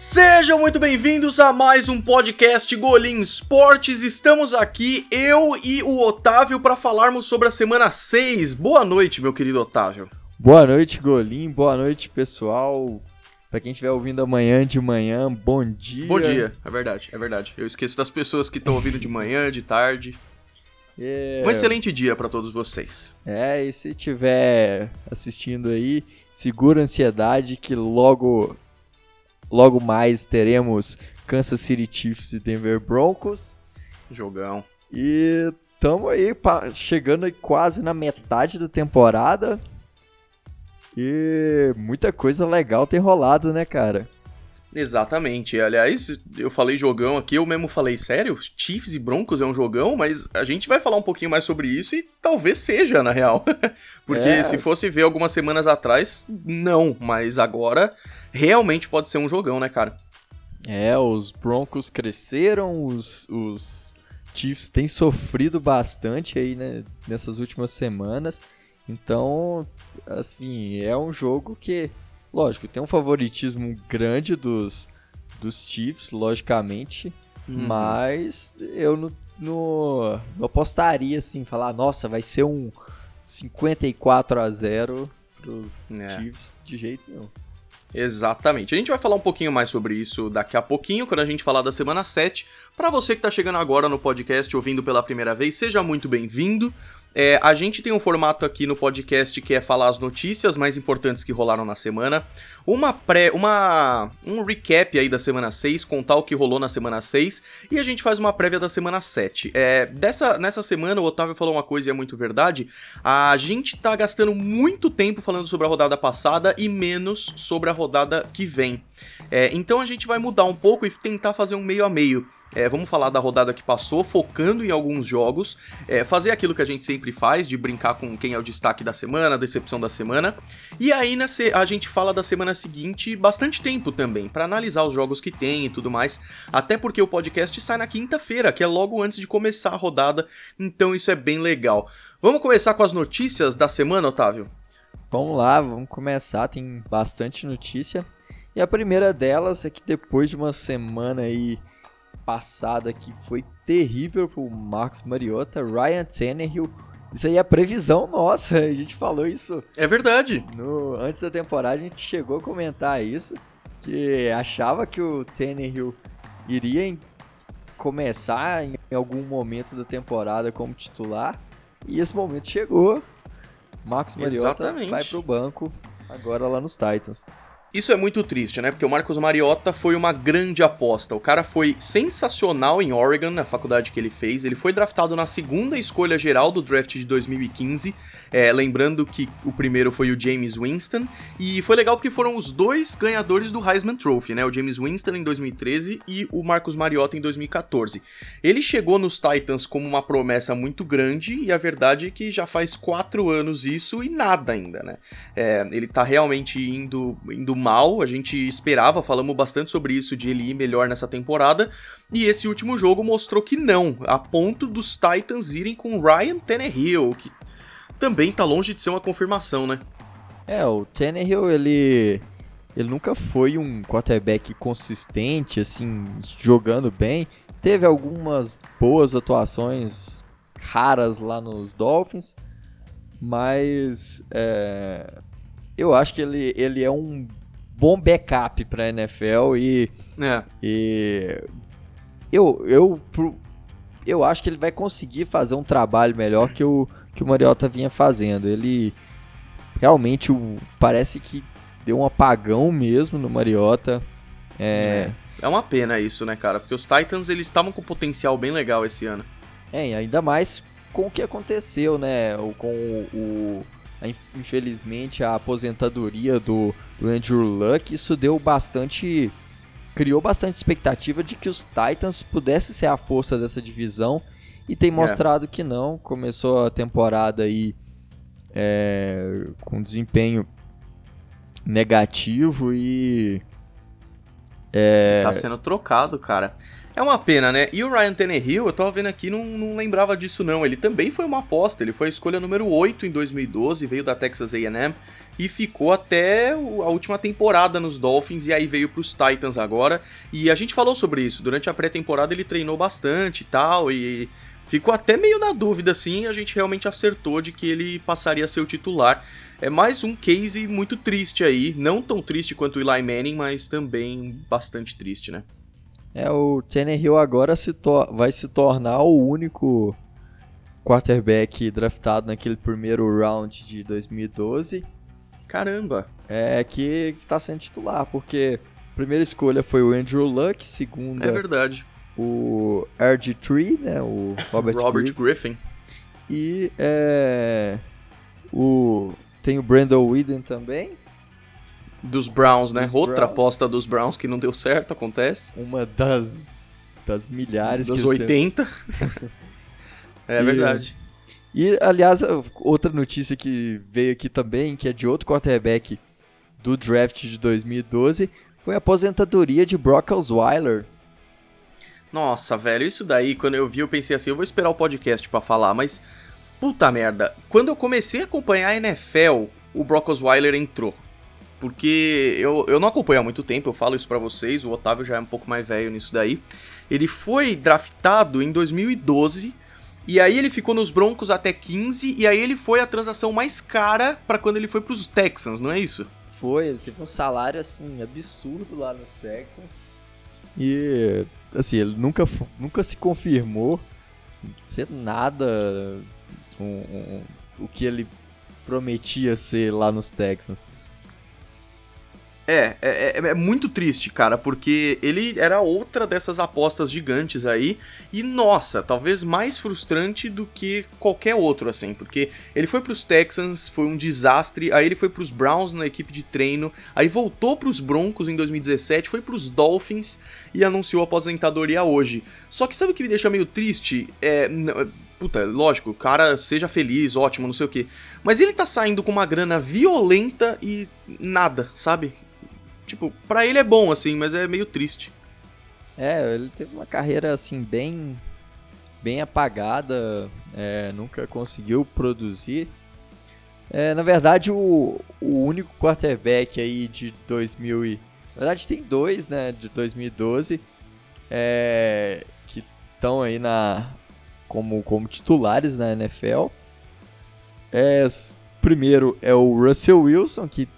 Sejam muito bem-vindos a mais um podcast Golim Esportes. Estamos aqui, eu e o Otávio, para falarmos sobre a semana 6. Boa noite, meu querido Otávio. Boa noite, Golim. Boa noite, pessoal. Para quem estiver ouvindo amanhã de manhã, bom dia. Bom dia, é verdade, é verdade. Eu esqueço das pessoas que estão ouvindo de manhã, de tarde. É... Um excelente dia para todos vocês. É, e se estiver assistindo aí, segura a ansiedade que logo Logo mais teremos Kansas City Chiefs e Denver Broncos. Jogão. E estamos aí chegando quase na metade da temporada. E muita coisa legal tem rolado, né, cara? Exatamente. Aliás, eu falei jogão aqui, eu mesmo falei sério, Chiefs e Broncos é um jogão, mas a gente vai falar um pouquinho mais sobre isso e talvez seja, na real. Porque é. se fosse ver algumas semanas atrás, não, mas agora realmente pode ser um jogão, né, cara? É, os Broncos cresceram, os, os Chiefs têm sofrido bastante aí, né, nessas últimas semanas. Então, assim, é um jogo que, lógico, tem um favoritismo grande dos, dos Chiefs, logicamente, uhum. mas eu não, não, não apostaria assim, falar, nossa, vai ser um 54 a 0 pros é. Chiefs de jeito nenhum. Exatamente. A gente vai falar um pouquinho mais sobre isso daqui a pouquinho, quando a gente falar da semana 7. Para você que está chegando agora no podcast, ouvindo pela primeira vez, seja muito bem-vindo. É, a gente tem um formato aqui no podcast que é falar as notícias mais importantes que rolaram na semana, uma pré, uma um recap aí da semana 6, contar o que rolou na semana 6 e a gente faz uma prévia da semana 7. É, dessa nessa semana o Otávio falou uma coisa e é muito verdade, a gente tá gastando muito tempo falando sobre a rodada passada e menos sobre a rodada que vem. É, então a gente vai mudar um pouco e tentar fazer um meio a meio. É, vamos falar da rodada que passou, focando em alguns jogos, é, fazer aquilo que a gente sempre faz, de brincar com quem é o destaque da semana, a decepção da semana. E aí a gente fala da semana seguinte bastante tempo também, para analisar os jogos que tem e tudo mais. Até porque o podcast sai na quinta-feira, que é logo antes de começar a rodada, então isso é bem legal. Vamos começar com as notícias da semana, Otávio? Vamos lá, vamos começar, tem bastante notícia. E a primeira delas é que depois de uma semana aí passada que foi terrível pro Marcos Mariota, Ryan Tannehill. Isso aí é previsão nossa, a gente falou isso. É verdade. No, antes da temporada a gente chegou a comentar isso, que achava que o Tannehill iria em, começar em algum momento da temporada como titular, e esse momento chegou. Marcos Mariota Exatamente. vai pro banco agora lá nos Titans. Isso é muito triste, né? Porque o Marcos Mariota foi uma grande aposta. O cara foi sensacional em Oregon, na faculdade que ele fez. Ele foi draftado na segunda escolha geral do draft de 2015. É, lembrando que o primeiro foi o James Winston. E foi legal porque foram os dois ganhadores do Heisman Trophy, né? O James Winston em 2013 e o Marcos Mariota em 2014. Ele chegou nos Titans como uma promessa muito grande e a verdade é que já faz quatro anos isso e nada ainda, né? É, ele tá realmente indo, indo mal, a gente esperava, falamos bastante sobre isso, de ele ir melhor nessa temporada, e esse último jogo mostrou que não, a ponto dos Titans irem com Ryan Tannehill, que também tá longe de ser uma confirmação, né? É, o Tannehill, ele ele nunca foi um quarterback consistente, assim, jogando bem. Teve algumas boas atuações raras lá nos Dolphins, mas é, eu acho que ele, ele é um bom backup para a NFL e, é. e eu, eu, eu acho que ele vai conseguir fazer um trabalho melhor que o, que o Mariota vinha fazendo. Ele realmente o, parece que deu um apagão mesmo no Mariota. É... é uma pena isso, né, cara? Porque os Titans eles estavam com potencial bem legal esse ano. É, ainda mais com o que aconteceu, né? Com o, o infelizmente a aposentadoria do, do Andrew Luck, isso deu bastante. criou bastante expectativa de que os Titans pudessem ser a força dessa divisão e tem é. mostrado é. que não. Começou a temporada aí é, com desempenho negativo e. É... Tá sendo trocado, cara. É uma pena, né? E o Ryan Tannehill, eu tava vendo aqui, não, não lembrava disso não. Ele também foi uma aposta, ele foi a escolha número 8 em 2012, veio da Texas A&M e ficou até a última temporada nos Dolphins e aí veio pros Titans agora. E a gente falou sobre isso, durante a pré-temporada ele treinou bastante e tal, e ficou até meio na dúvida assim, a gente realmente acertou de que ele passaria a ser o titular. É mais um case muito triste aí, não tão triste quanto o Eli Manning, mas também bastante triste, né? É, o Tannehill agora se vai se tornar o único quarterback draftado naquele primeiro round de 2012. Caramba! É, que tá sendo titular, porque a primeira escolha foi o Andrew Luck, segunda... É verdade. O RG3, né, o Robert, Robert Griffin. E é, o, tem o Brandon Whedon também, dos Browns, né? Dos Outra Browns. aposta dos Browns que não deu certo, acontece. Uma das, das milhares dos que eles têm. 80. é E- verdade. E, aliás, outra notícia que veio aqui também, que é de outro quarterback do draft de 2012, foi a aposentadoria de Brock Osweiler. Nossa, velho, isso daí, quando eu vi, eu pensei assim, eu vou esperar o podcast pra falar, mas puta merda, quando eu comecei a acompanhar a NFL, o Brock Osweiler entrou. Porque eu, eu não acompanho há muito tempo, eu falo isso pra vocês, o Otávio já é um pouco mais velho nisso daí. Ele foi draftado em 2012, e aí ele ficou nos Broncos até 15, e aí ele foi a transação mais cara pra quando ele foi pros Texans, não é isso? Foi, ele teve um salário, assim, absurdo lá nos Texans. E, assim, ele nunca, nunca se confirmou ser nada um- um- o que ele prometia ser lá nos Texans. É, é, é- é muito triste, cara, porque ele era outra dessas apostas gigantes aí, e nossa, talvez mais frustrante do que qualquer outro, assim, porque ele foi pros Texans, foi um desastre, aí ele foi pros Browns na equipe de treino, aí voltou pros Broncos em 2017, foi pros Dolphins e anunciou a aposentadoria hoje. Só que sabe o que me deixa meio triste? É. Puta, lógico, cara seja feliz, ótimo, não sei o que. Mas ele tá saindo com uma grana violenta e nada, sabe? Tipo, pra ele é bom, assim, mas é meio triste. É, ele teve uma carreira assim bem bem apagada, é, nunca conseguiu produzir. É, na verdade, o, o único quarterback aí de 2000 e... Na verdade, tem dois, né, de 2012, é, que estão aí na como, como titulares na NFL. É, primeiro é o Russell Wilson, que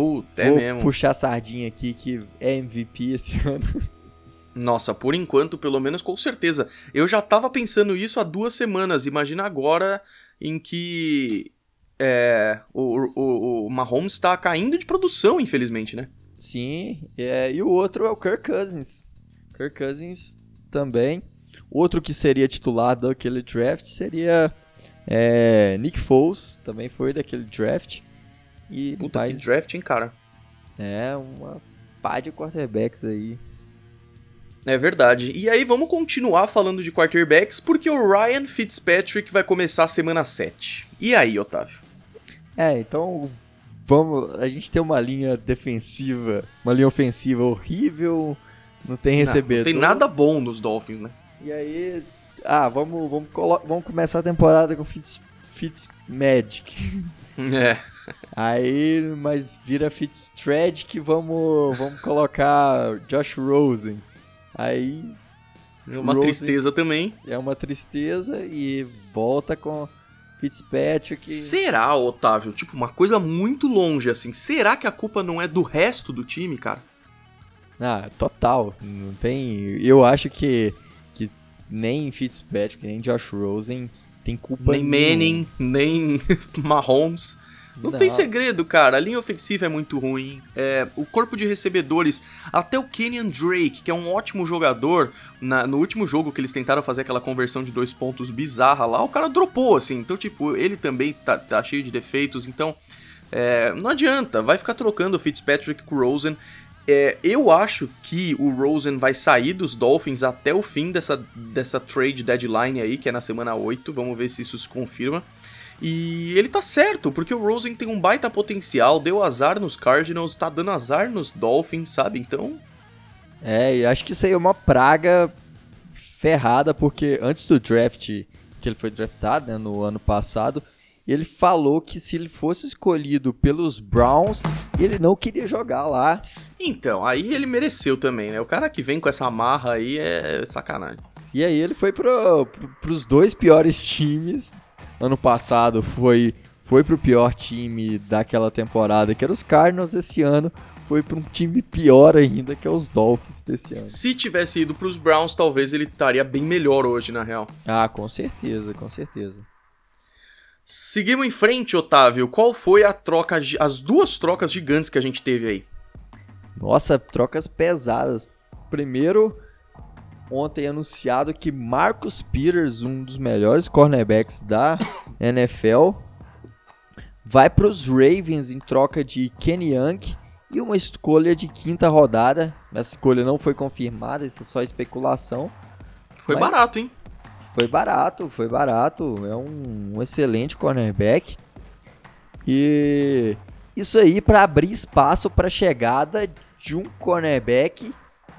Puta, é vou mesmo. puxar a sardinha aqui, que é MVP esse ano. Nossa, por enquanto, pelo menos com certeza. Eu já tava pensando isso há duas semanas. Imagina agora em que é, o, o, o Mahomes tá caindo de produção, infelizmente, né? Sim, é, e o outro é o Kirk Cousins. Kirk Cousins também. Outro que seria titular daquele draft seria é, Nick Foles, também foi daquele draft. E Puta, mais, que draft, hein, cara? É, uma pá de quarterbacks aí. É verdade. E aí vamos continuar falando de quarterbacks, porque o Ryan Fitzpatrick vai começar a semana 7. E aí, Otávio? É, então vamos. A gente tem uma linha defensiva, uma linha ofensiva horrível, não tem Não, recebedor. Não tem nada bom nos Dolphins, né? E aí, ah, vamos, vamos, vamos começar a temporada com Fitz, Fitz Magic. É. Aí, mas vira Fitztragic, vamos, vamos colocar Josh Rosen. Aí Uma Rosen- tristeza também. é uma tristeza e volta com Fitzpatrick. Será, Otávio? Tipo, uma coisa muito longe, assim. Será que a culpa não é do resto do time, cara? Ah, total. Não tem. Eu acho que, que nem Fitzpatrick, nem Josh Rosen tem culpa nem. Manning, nem Mahomes. Não, tem segredo, cara. A linha ofensiva é muito ruim. É, o corpo de recebedores, até o Kenyan Drake, que é um ótimo jogador, na- no último jogo que eles tentaram fazer aquela conversão de dois pontos bizarra lá, o cara dropou, assim. Então, tipo, ele também tá, tá cheio de defeitos. Então, é, não adianta. Vai ficar trocando o Fitzpatrick com o Rosen. É, eu acho que o Rosen vai sair dos Dolphins até o fim dessa, dessa trade deadline aí, que é na semana 8. Vamos ver se isso se confirma. E ele tá certo, porque o Rosen tem um baita potencial, deu azar nos Cardinals, tá dando azar nos Dolphins, sabe? Então, É, e acho que isso aí é uma praga ferrada, porque antes do draft, que ele foi draftado, né, no ano passado, ele falou que se ele fosse escolhido pelos Browns, ele não queria jogar lá. Então, aí ele mereceu também, né? O cara que vem com essa marra aí é sacanagem. E aí ele foi pro, pro, pros dois piores times. Ano passado foi, foi pro pior time daquela temporada, que era os Cardinals. Esse ano foi para um time pior ainda, que é os Dolphins desse ano. Se tivesse ido pros Browns, talvez ele estaria bem melhor hoje, na real. Ah, com certeza, com certeza. Seguimos em frente, Otávio. Qual foi a troca, as duas trocas gigantes que a gente teve aí? Nossa, trocas pesadas. Primeiro, ontem anunciado que Marcus Peters, um dos melhores cornerbacks da NFL, vai para os Ravens em troca de Kenny Young e uma escolha de quinta rodada. Essa escolha não foi confirmada, isso é só especulação. Foi Mas barato, hein? Foi barato, foi barato. É um, um excelente cornerback. E isso aí para abrir espaço para a chegada de um cornerback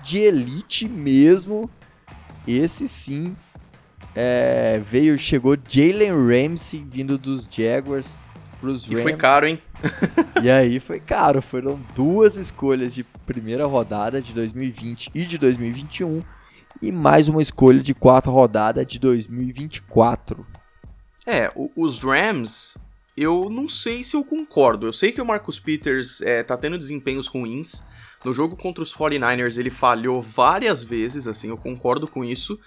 de elite mesmo. Esse sim é, veio, chegou Jalen Ramsey vindo dos Jaguars pros Rams. E foi caro, hein? e aí foi caro. Foram duas escolhas de primeira rodada de 2020 e de 2021 e mais uma escolha de quarta rodada de 2024. É, os Rams, eu não sei se eu concordo. Eu sei que o Marcus Peters é, tá tendo desempenhos ruins. No jogo contra os 49ers ele falhou várias vezes, assim, eu concordo com isso,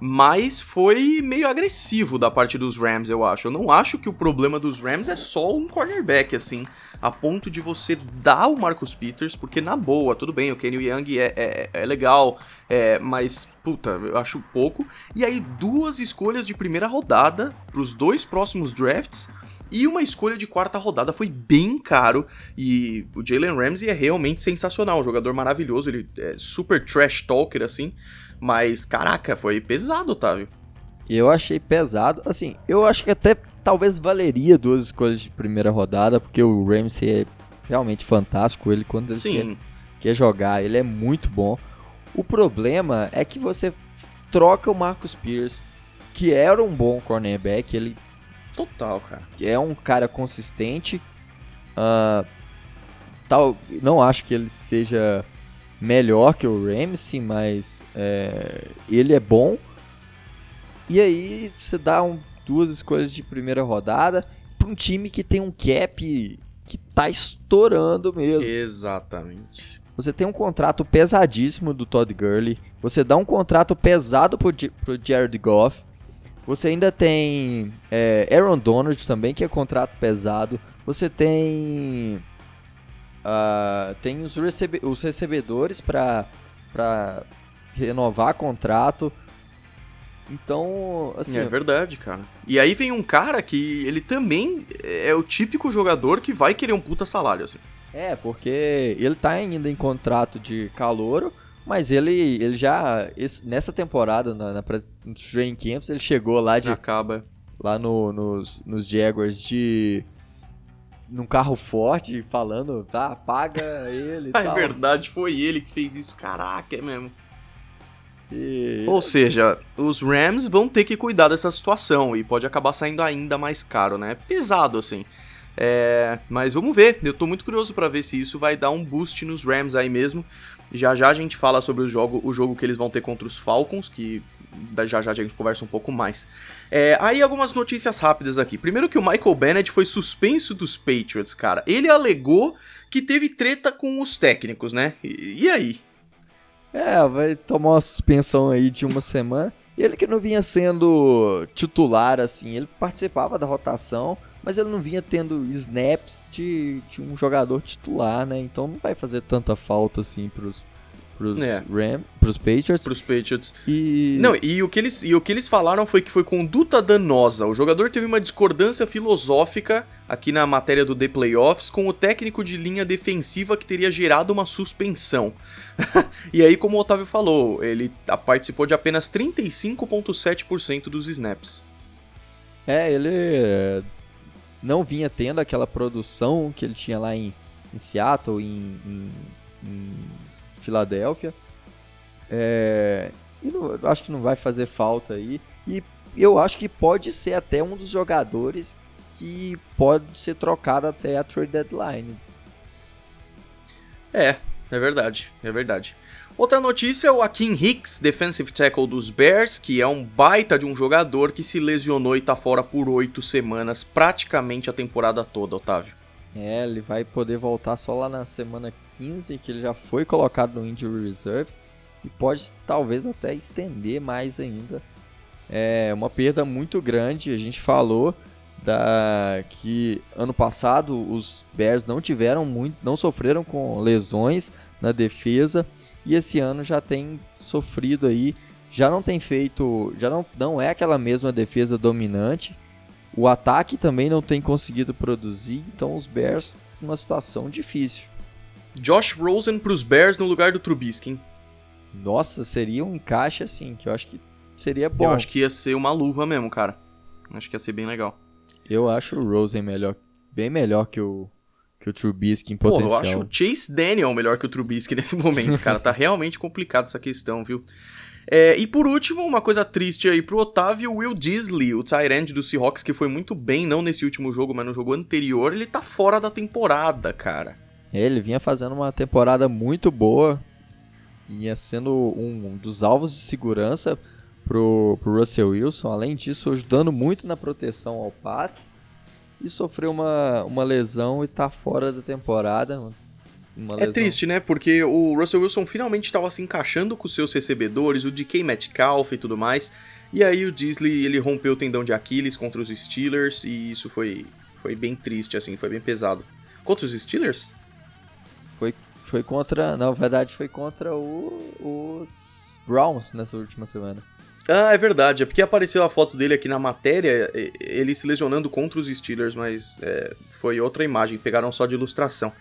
mas foi meio agressivo da parte dos Rams, eu acho. Eu não acho que o problema dos Rams é só um cornerback, assim, a ponto de você dar o Marcus Peters, porque na boa, tudo bem, o Kenny Young é, é, é legal, é, mas, puta, eu acho pouco. E aí, duas escolhas de primeira rodada pros dois próximos drafts e uma escolha de quarta rodada foi bem caro. E o Jalen Ramsey é realmente sensacional. Um jogador maravilhoso. Ele é super trash talker, assim. Mas, caraca, foi pesado, Otávio. Eu achei pesado. Assim, eu acho que até talvez valeria duas escolhas de primeira rodada. Porque o Ramsey é realmente fantástico. Ele, quando ele Sim. Quer, quer jogar, ele é muito bom. O problema é que você troca o Marcus Pierce, que era um bom cornerback. Ele Total, cara. É um cara consistente. Uh, tal, não acho que ele seja melhor que o Ramsey, mas é, ele é bom. E aí você dá um, duas escolhas de primeira rodada para um time que tem um cap que tá estourando mesmo. Exatamente. Você tem um contrato pesadíssimo do Todd Gurley. Você dá um contrato pesado pro, pro Jared Goff. Você ainda tem é, Aaron Donald também, que é contrato pesado. Você tem uh, tem os, recebe os recebedores para renovar contrato. Então, assim. É verdade, cara. E aí vem um cara que ele também é o típico jogador que vai querer um puta salário, assim. É, porque ele tá ainda em contrato de calouro, mas ele, ele já, esse, nessa temporada, na, na, nos training camps, ele chegou lá de... Acaba. Lá no, nos, nos Jaguars de... Num carro forte, falando, tá, paga ele e É tal. verdade, foi ele que fez isso, caraca, é mesmo. E... Ou seja, os Rams vão ter que cuidar dessa situação e pode acabar saindo ainda mais caro, né? Pesado, assim. É, mas vamos ver, eu tô muito curioso para ver se isso vai dar um boost nos Rams aí mesmo. Já já a gente fala sobre o jogo, o jogo que eles vão ter contra os Falcons, que já já a gente conversa um pouco mais. É, aí algumas notícias rápidas aqui. Primeiro que o Michael Bennett foi suspenso dos Patriots, cara. Ele alegou que teve treta com os técnicos, né? E, e aí? É, vai tomar uma suspensão aí de uma semana. Ele que não vinha sendo titular, assim, ele participava da rotação, mas ele não vinha tendo snaps de, de um jogador titular, né? Então não vai fazer tanta falta assim pros, pros é. Ram, pros Patriots. Pros Patriots. E Não, e o que eles e o que eles falaram foi que foi conduta danosa. O jogador teve uma discordância filosófica aqui na matéria do The Playoffs com o técnico de linha defensiva que teria gerado uma suspensão. e aí, como o Otávio falou, ele participou de apenas 35.7% dos snaps. É, ele não vinha tendo aquela produção que ele tinha lá em, em Seattle, em, em, em Filadélfia. É, e não, acho que não vai fazer falta aí. E eu acho que pode ser até um dos jogadores que pode ser trocado até a trade deadline. É, é verdade, é verdade. Outra notícia é o Akin Hicks, defensive tackle dos Bears, que é um baita de um jogador que se lesionou e tá fora por oito semanas, praticamente a temporada toda, Otávio. É, ele vai poder voltar só lá na semana 15, que ele já foi colocado no Injury Reserve, e pode talvez até estender mais ainda. É uma perda muito grande, a gente falou da que ano passado os Bears não tiveram muito, não sofreram com lesões na defesa e esse ano já tem sofrido aí, já não tem feito, já não, não é aquela mesma defesa dominante. O ataque também não tem conseguido produzir, então os Bears numa situação difícil. Josh Rosen para os Bears no lugar do Trubisky. Hein? Nossa, seria um encaixe assim, que eu acho que seria bom. Eu acho que ia ser uma luva mesmo, cara. Acho que ia ser bem legal. Eu acho o Rosen melhor, bem melhor que o que o Trubisky em potencial. Pô, eu acho o Chase Daniel melhor que o Trubisky nesse momento, cara. tá realmente complicado essa questão, viu? É, e por último, uma coisa triste aí pro Otávio, Will Disley, o Tyrande do Seahawks, que foi muito bem, não nesse último jogo, mas no jogo anterior, ele tá fora da temporada, cara. Ele vinha fazendo uma temporada muito boa, ia sendo um dos alvos de segurança pro, pro Russell Wilson, além disso, ajudando muito na proteção ao passe e sofreu uma, uma lesão e tá fora da temporada. é triste, né? Porque o Russell Wilson finalmente estava se encaixando com os seus recebedores, o DK Metcalf e tudo mais. E aí o Disley, ele rompeu o tendão de Aquiles contra os Steelers e isso foi, foi bem triste, assim, foi bem pesado. Contra os Steelers? Foi, foi contra, na verdade foi contra o, os Browns nessa última semana. Ah, é verdade. É porque apareceu a foto dele aqui na matéria, ele se lesionando contra os Steelers, mas é, foi outra imagem, pegaram só de ilustração.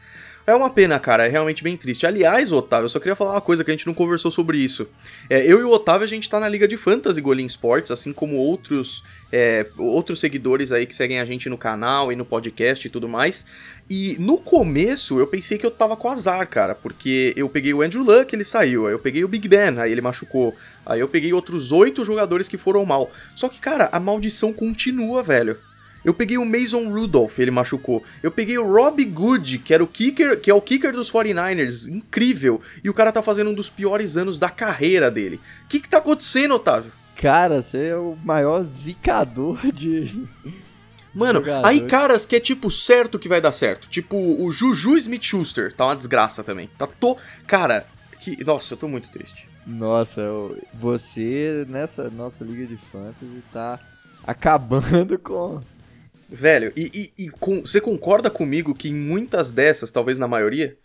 É uma pena, cara, é realmente bem triste. Aliás, Otávio, eu só queria falar uma coisa que a gente não conversou sobre isso. É, eu e o Otávio, a gente tá na Liga de Fantasy Golim Sports, assim como outros, é, outros seguidores aí que seguem a gente no canal e no podcast e tudo mais. E no começo eu pensei que eu tava com azar, cara, porque eu peguei o Andrew Luck, ele saiu, aí eu peguei o Big Ben, aí ele machucou, aí eu peguei outros oito jogadores que foram mal. Só que, cara, a maldição continua, velho. Eu peguei o Mason Rudolph, ele machucou. Eu peguei o Rob Good, que era o kicker, que é o kicker dos 49ers, incrível. E o cara tá fazendo um dos piores anos da carreira dele. O que que tá acontecendo, Otávio? Cara, você é o maior zicador de Mano, Jogador. aí caras que é tipo certo que vai dar certo. Tipo o Juju Smith-Schuster, tá uma desgraça também. Tá to, cara, que nossa, eu tô muito triste. Nossa, você nessa nossa liga de fantasy tá acabando com Velho, e, e, e com, você concorda comigo que em muitas dessas, talvez na maioria,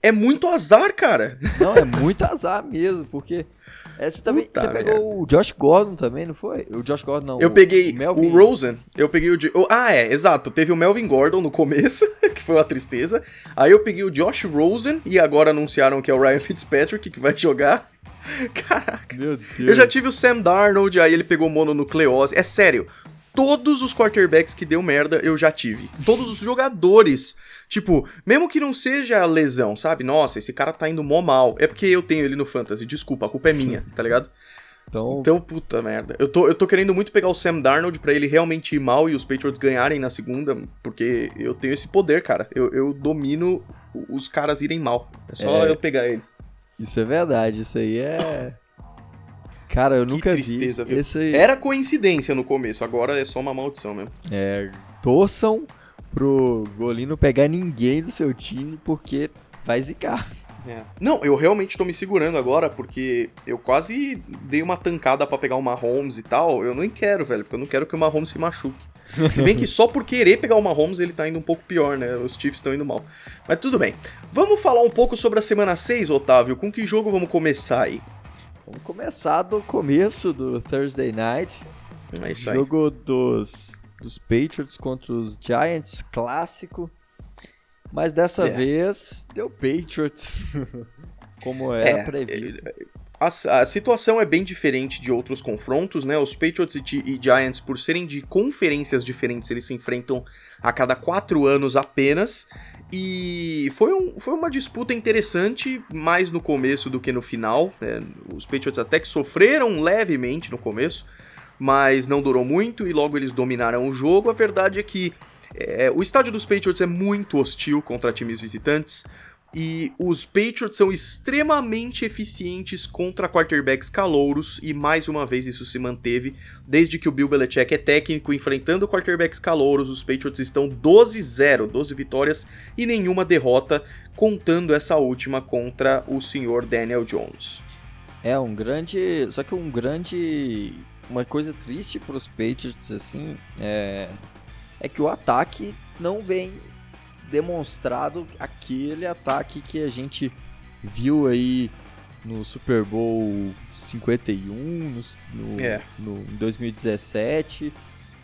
é muito azar, cara. Não, é muito azar mesmo, porque é, você também Puta você pegou merda. o Josh Gordon também, não foi? O Josh Gordon não. Eu o, peguei o, o Rosen. Eu peguei o, o, Ah, é, exato. Teve o Melvin Gordon no começo, que foi uma tristeza. Aí eu peguei o Josh Rosen e agora anunciaram que é o Ryan Fitzpatrick que vai jogar. Caraca. Meu Deus. Eu já tive o Sam Darnold, aí ele pegou mononucleose. É sério, todos os quarterbacks que deu merda eu já tive. Todos os jogadores. Tipo, mesmo que não seja lesão, sabe? Nossa, esse cara tá indo mó mal. É porque eu tenho ele no Fantasy. Desculpa, a culpa é minha, tá ligado? Então... então, puta merda. Eu tô, eu tô querendo muito pegar o Sam Darnold para ele realmente ir mal e os Patriots ganharem na segunda, porque eu tenho esse poder, cara. Eu, eu domino os caras irem mal. É só é... eu pegar eles. Isso é verdade, isso aí é. Cara, eu que nunca tristeza, vi. Viu? Esse... Era coincidência no começo, agora é só uma maldição mesmo. É, torçam pro Golino pegar ninguém do seu time, porque vai zicar. É. Não, eu realmente tô me segurando agora, porque eu quase dei uma tancada para pegar o Mahomes e tal. Eu nem quero, velho, porque eu não quero que o Mahomes se machuque. Se bem que só por querer pegar o Mahomes ele tá indo um pouco pior, né? Os Chiefs estão indo mal. Mas tudo bem. Vamos falar um pouco sobre a semana 6, Otávio. Com que jogo vamos começar aí? Vamos começar do começo do Thursday Night. É isso aí. Jogo dos, dos Patriots contra os Giants, clássico. Mas dessa é. vez deu Patriots, como era é, previsto. a, a, situação é bem diferente de outros confrontos, né? Os Patriots e, e, Giants, por serem de conferências diferentes, eles se enfrentam a cada quatro anos apenas. E foi, um, foi uma disputa interessante, mais no começo do que no final. Né? Os Patriots até que sofreram levemente no começo, mas não durou muito e logo eles dominaram o jogo. A verdade é que é, o estádio dos Patriots é muito hostil contra times visitantes. E os Patriots são extremamente eficientes contra quarterbacks calouros, e mais uma vez isso se manteve desde que o Bill Belichick é técnico, enfrentando quarterbacks calouros. Os Patriots estão 12-0, 12 vitórias e nenhuma derrota, contando essa última contra o senhor Daniel Jones. É um grande. Só que um grande. Uma coisa triste para os Patriots, assim, é, é que o ataque não vem demonstrado aquele ataque que a gente viu aí no Super Bowl 51, no, no, é. no em 2017.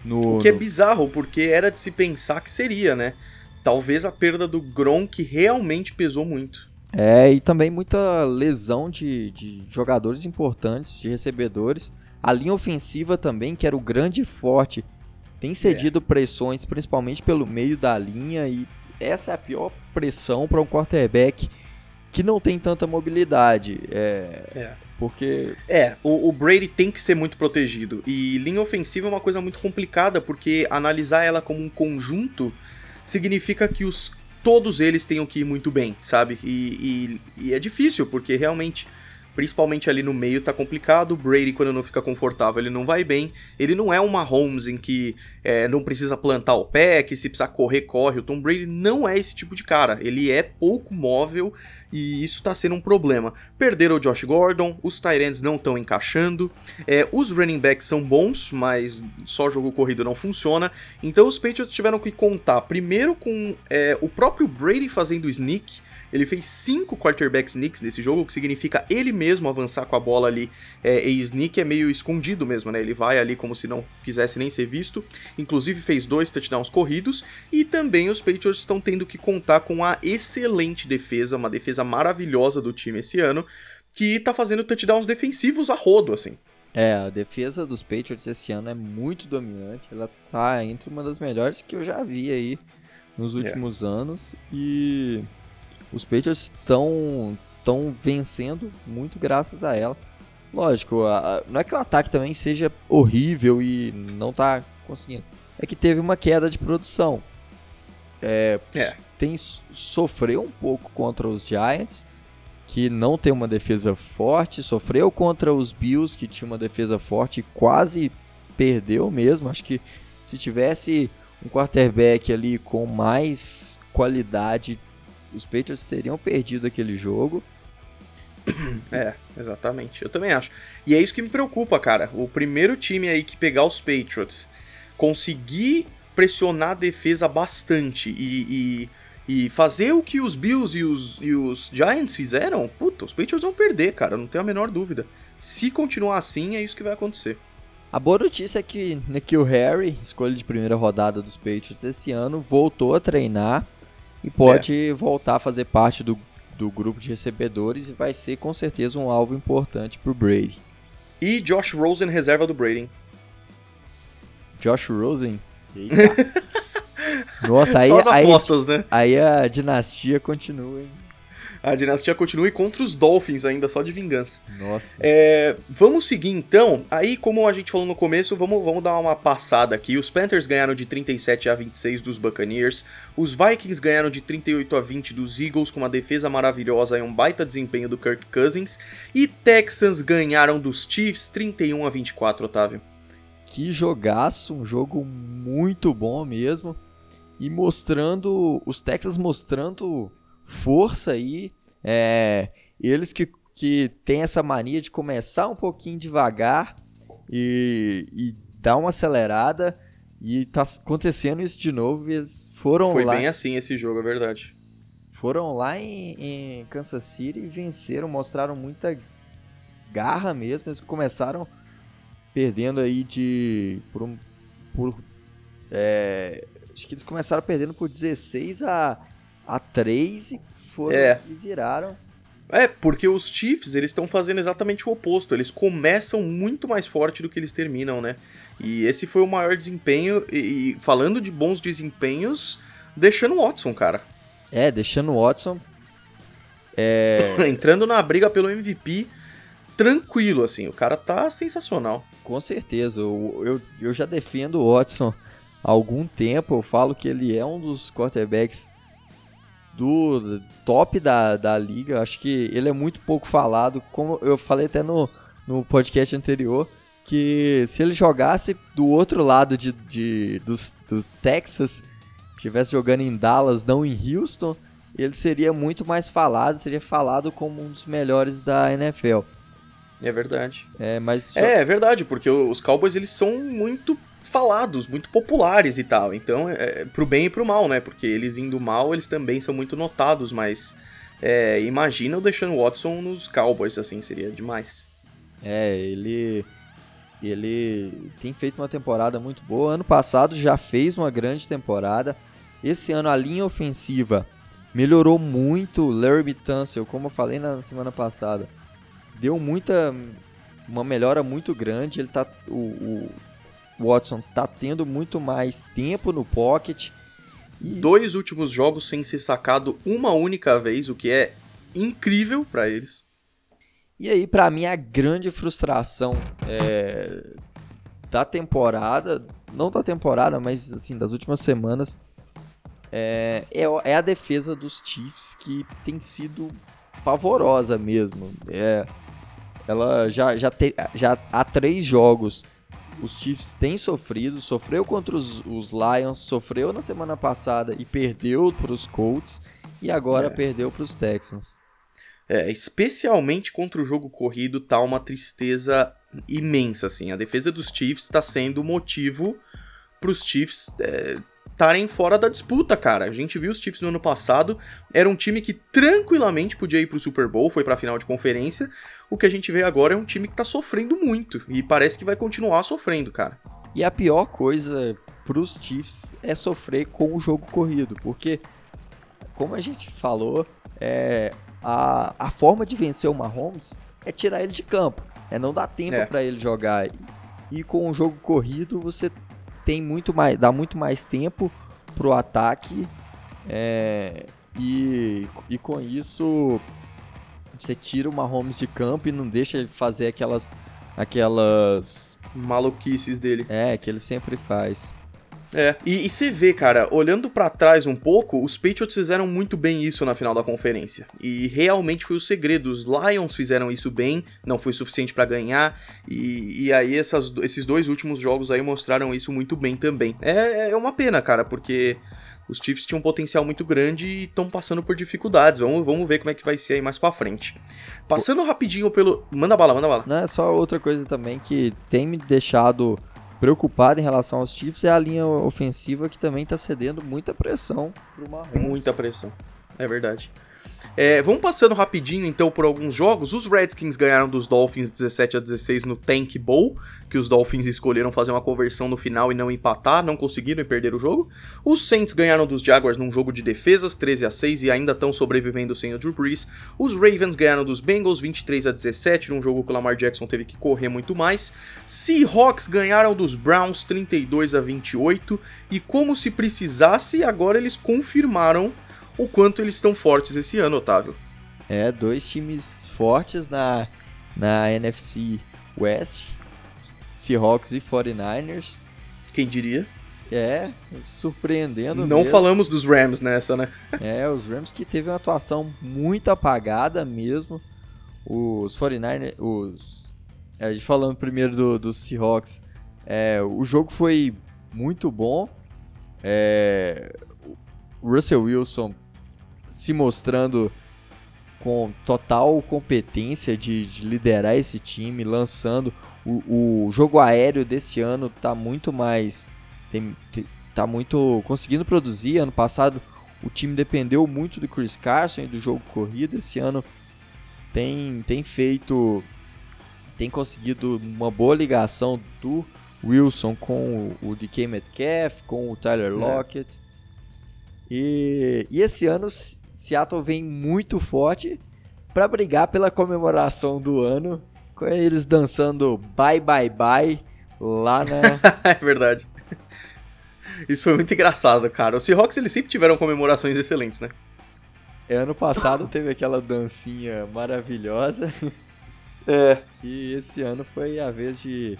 No, o que é bizarro, porque era de se pensar que seria, né? Talvez a perda do Gronk realmente pesou muito. É, e também muita lesão de, de jogadores importantes, de recebedores. A linha ofensiva também, que era o grande forte, tem cedido é. pressões, principalmente pelo meio da linha, e essa é a pior pressão para um quarterback que não tem tanta mobilidade. É. é. Porque. É, o, o, Brady tem que ser muito protegido. E linha ofensiva é uma coisa muito complicada, porque analisar ela como um conjunto significa que os todos eles tenham que ir muito bem, sabe? E, e, e é difícil, porque realmente principalmente ali no meio tá complicado. O Brady, quando não fica confortável, ele não vai bem. Ele não é uma Holmes em que é, não precisa plantar o pé, que se precisar correr, corre. O Tom Brady não é esse tipo de cara. Ele é pouco móvel e isso tá sendo um problema. Perderam o Josh Gordon, os Tyrants não estão encaixando, é, os running backs são bons, mas só jogo corrido não funciona. Então os Patriots tiveram que contar primeiro com é, o próprio Brady fazendo sneak ele fez cinco quarterback sneaks nesse jogo, o que significa ele mesmo avançar com a bola ali. É, e sneak é meio escondido mesmo, né? Ele vai ali como se não quisesse nem ser visto. Inclusive fez dois touchdowns corridos. E também os Patriots estão tendo que contar com a excelente defesa, uma defesa maravilhosa do time esse ano, que tá fazendo touchdowns defensivos a rodo, assim. É, a defesa dos Patriots esse ano é muito dominante. Ela tá entre uma das melhores que eu já vi aí nos é. últimos é. anos. E os Patriots estão estão vencendo muito graças a ela. Lógico, a, a, não é que o ataque também seja horrível e não tá conseguindo. É que teve uma queda de produção. É, é. Tem, sofreu um pouco contra os Giants, que não tem uma defesa forte. Sofreu contra os Bills, que tinha uma defesa forte e quase perdeu mesmo. Acho que se tivesse um quarterback ali com mais qualidade, os Patriots teriam perdido aquele jogo. É, exatamente. Eu também acho. E é isso que me preocupa, cara. O primeiro time aí que pegar os Patriots, conseguir pressionar a defesa bastante e, e, e fazer o que os Bills e os, e os Giants fizeram, puta, os Patriots vão perder, cara. Não tenho a menor dúvida. Se continuar assim, é isso que vai acontecer. A boa notícia é que Nikhil Harry, escolha de primeira rodada dos Patriots esse ano, voltou a treinar e pode é. voltar a fazer parte do, do grupo de recebedores e vai ser com certeza um alvo importante pro Brady. E Josh Rosen, reserva do Brady. Josh Rosen? Nossa, aí, Só as apostas, aí, né? aí a dinastia continua, hein? A dinastia continue contra os Dolphins ainda, só de vingança. Nossa. É, vamos seguir então. Aí, como a gente falou no começo, vamos, vamos dar uma passada aqui. Os Panthers ganharam de 37 a 26 dos Buccaneers. Os Vikings ganharam de 38 a 20 dos Eagles, com uma defesa maravilhosa e um baita desempenho do Kirk Cousins. E Texans ganharam dos Chiefs 31 a 24, Otávio. Que jogaço, um jogo muito bom mesmo. E mostrando, os Texans mostrando força aí. É, eles que, que têm essa mania de começar um pouquinho devagar e, e dar uma acelerada. E tá acontecendo isso de novo. Eles foram Foi lá. Bem assim esse jogo, é verdade. Foram lá em, em Kansas City e venceram, mostraram muita garra mesmo. Eles começaram perdendo aí de. Por um. Por, é, acho que eles começaram perdendo por 16 a a 3 e foram é. e viraram. É, porque os Chiefs, eles estão fazendo exatamente o oposto. Eles começam muito mais forte do que eles terminam, né? E esse foi o maior desempenho. E, e falando de bons desempenhos, deixando o Watson, cara. É, deixando o Watson. É... Entrando na briga pelo MVP tranquilo, assim. O cara tá sensacional. Com certeza. Eu, eu, eu já defendo o Watson há algum tempo. Eu falo que ele é um dos quarterbacks do top da, da liga. Acho que ele é muito pouco falado. Como eu falei até no, no podcast anterior, que se ele jogasse do outro lado de, de, do, do Texas, estivesse jogando em Dallas, não em Houston, ele seria muito mais falado, seria falado como um dos melhores da NFL. É verdade. É, mas... É, é verdade, porque os Cowboys eles são muito falados, muito populares e tal. Então, é, é pro bem e pro mal, né? Porque eles indo mal, eles também são muito notados, mas é, imagina o Deshaun Watson nos Cowboys, assim, seria demais. É, ele ele tem feito uma temporada muito boa. Ano passado já fez uma grande temporada. Esse ano a linha ofensiva melhorou muito. Larry Tunsil, como eu falei na semana passada, deu muita uma melhora muito grande. Ele tá o, o Watson tá tendo muito mais tempo no pocket. E... Dois últimos jogos sem ser sacado uma única vez, o que é incrível para eles. E aí, para mim, a grande frustração é, da temporada, não da temporada, mas assim, das últimas semanas, é, é, é a defesa dos Chiefs que tem sido pavorosa mesmo. É, ela já, já, te, já há três jogos os Chiefs têm sofrido, sofreu contra os, os, Lions, sofreu na semana passada e perdeu para os Colts e agora é. perdeu para os Texans. É, especialmente contra o jogo corrido tá uma tristeza imensa assim. A defesa dos Chiefs está sendo o motivo para os Chiefs é, estarem fora da disputa, cara. A gente viu os Chiefs no ano passado, era um time que tranquilamente podia ir pro Super Bowl, foi pra final de conferência. O que a gente vê agora é um time que tá sofrendo muito e parece que vai continuar sofrendo, cara. E a pior coisa pros Chiefs é sofrer com o jogo corrido, porque como a gente falou, é, a, a forma de vencer o Mahomes é tirar ele de campo, é não dar tempo é. para ele jogar. E com o jogo corrido você tem muito mais, dá muito mais tempo pro ataque é, e, e com isso você tira o Mahomes de campo e não deixa ele fazer aquelas aquelas maluquices dele. É, que ele sempre faz. É, e, e você vê, cara, olhando para trás um pouco, os Patriots fizeram muito bem isso na final da conferência. E realmente foi o segredo. Os Lions fizeram isso bem, não foi suficiente para ganhar. E, e aí essas, esses dois últimos jogos aí mostraram isso muito bem também. É, é uma pena, cara, porque os Chiefs tinham um potencial muito grande e estão passando por dificuldades. Vamos, vamos ver como é que vai ser aí mais pra frente. Passando rapidinho pelo. Manda bala, manda bala. Não, é só outra coisa também que tem me deixado preocupado em relação aos Chiefs é a linha ofensiva que também está cedendo muita pressão pro Mahomes. Muita pressão, é verdade. É, vamos passando rapidinho então por alguns jogos. Os Redskins ganharam dos Dolphins 17 a 16 no Tank Bowl, que os Dolphins escolheram fazer uma conversão no final e não empatar, não conseguiram e perder o jogo. Os Saints ganharam dos Jaguars num jogo de defesas 13 a 6 e ainda estão sobrevivendo sem o Drew Brees. Os Ravens ganharam dos Bengals 23 a 17 num jogo que o Lamar Jackson teve que correr muito mais. Seahawks ganharam dos Browns 32 a 28 e como se precisasse, agora eles confirmaram o quanto eles estão fortes esse ano, Otávio. É, dois times fortes na, na NFC West, Seahawks e 49ers. Quem diria? É, surpreendendo. Não mesmo. falamos dos Rams nessa, né? É, os Rams que teve uma atuação muito apagada mesmo. Os 49ers, os. É, a gente falando primeiro do, dos Seahawks, é, o jogo foi muito bom. É, Russell Wilson se mostrando com total competência de, de liderar esse time, lançando. O, o, jogo aéreo desse ano tá muito mais. Tem, tá muito. conseguindo produzir. Ano passado o time dependeu muito do Chris Carson e do jogo corrido. Esse ano tem, tem feito. tem conseguido uma boa ligação do Wilson com o, o DK Metcalf, com o Tyler é. Lockett. É. E, e esse ano Seattle vem muito forte para brigar pela comemoração do ano, com eles dançando Bye Bye Bye lá na. é verdade. Isso foi muito engraçado, cara. Os Seahawks eles sempre tiveram comemorações excelentes, né? É, ano passado teve aquela dancinha maravilhosa. É. E esse ano foi a vez de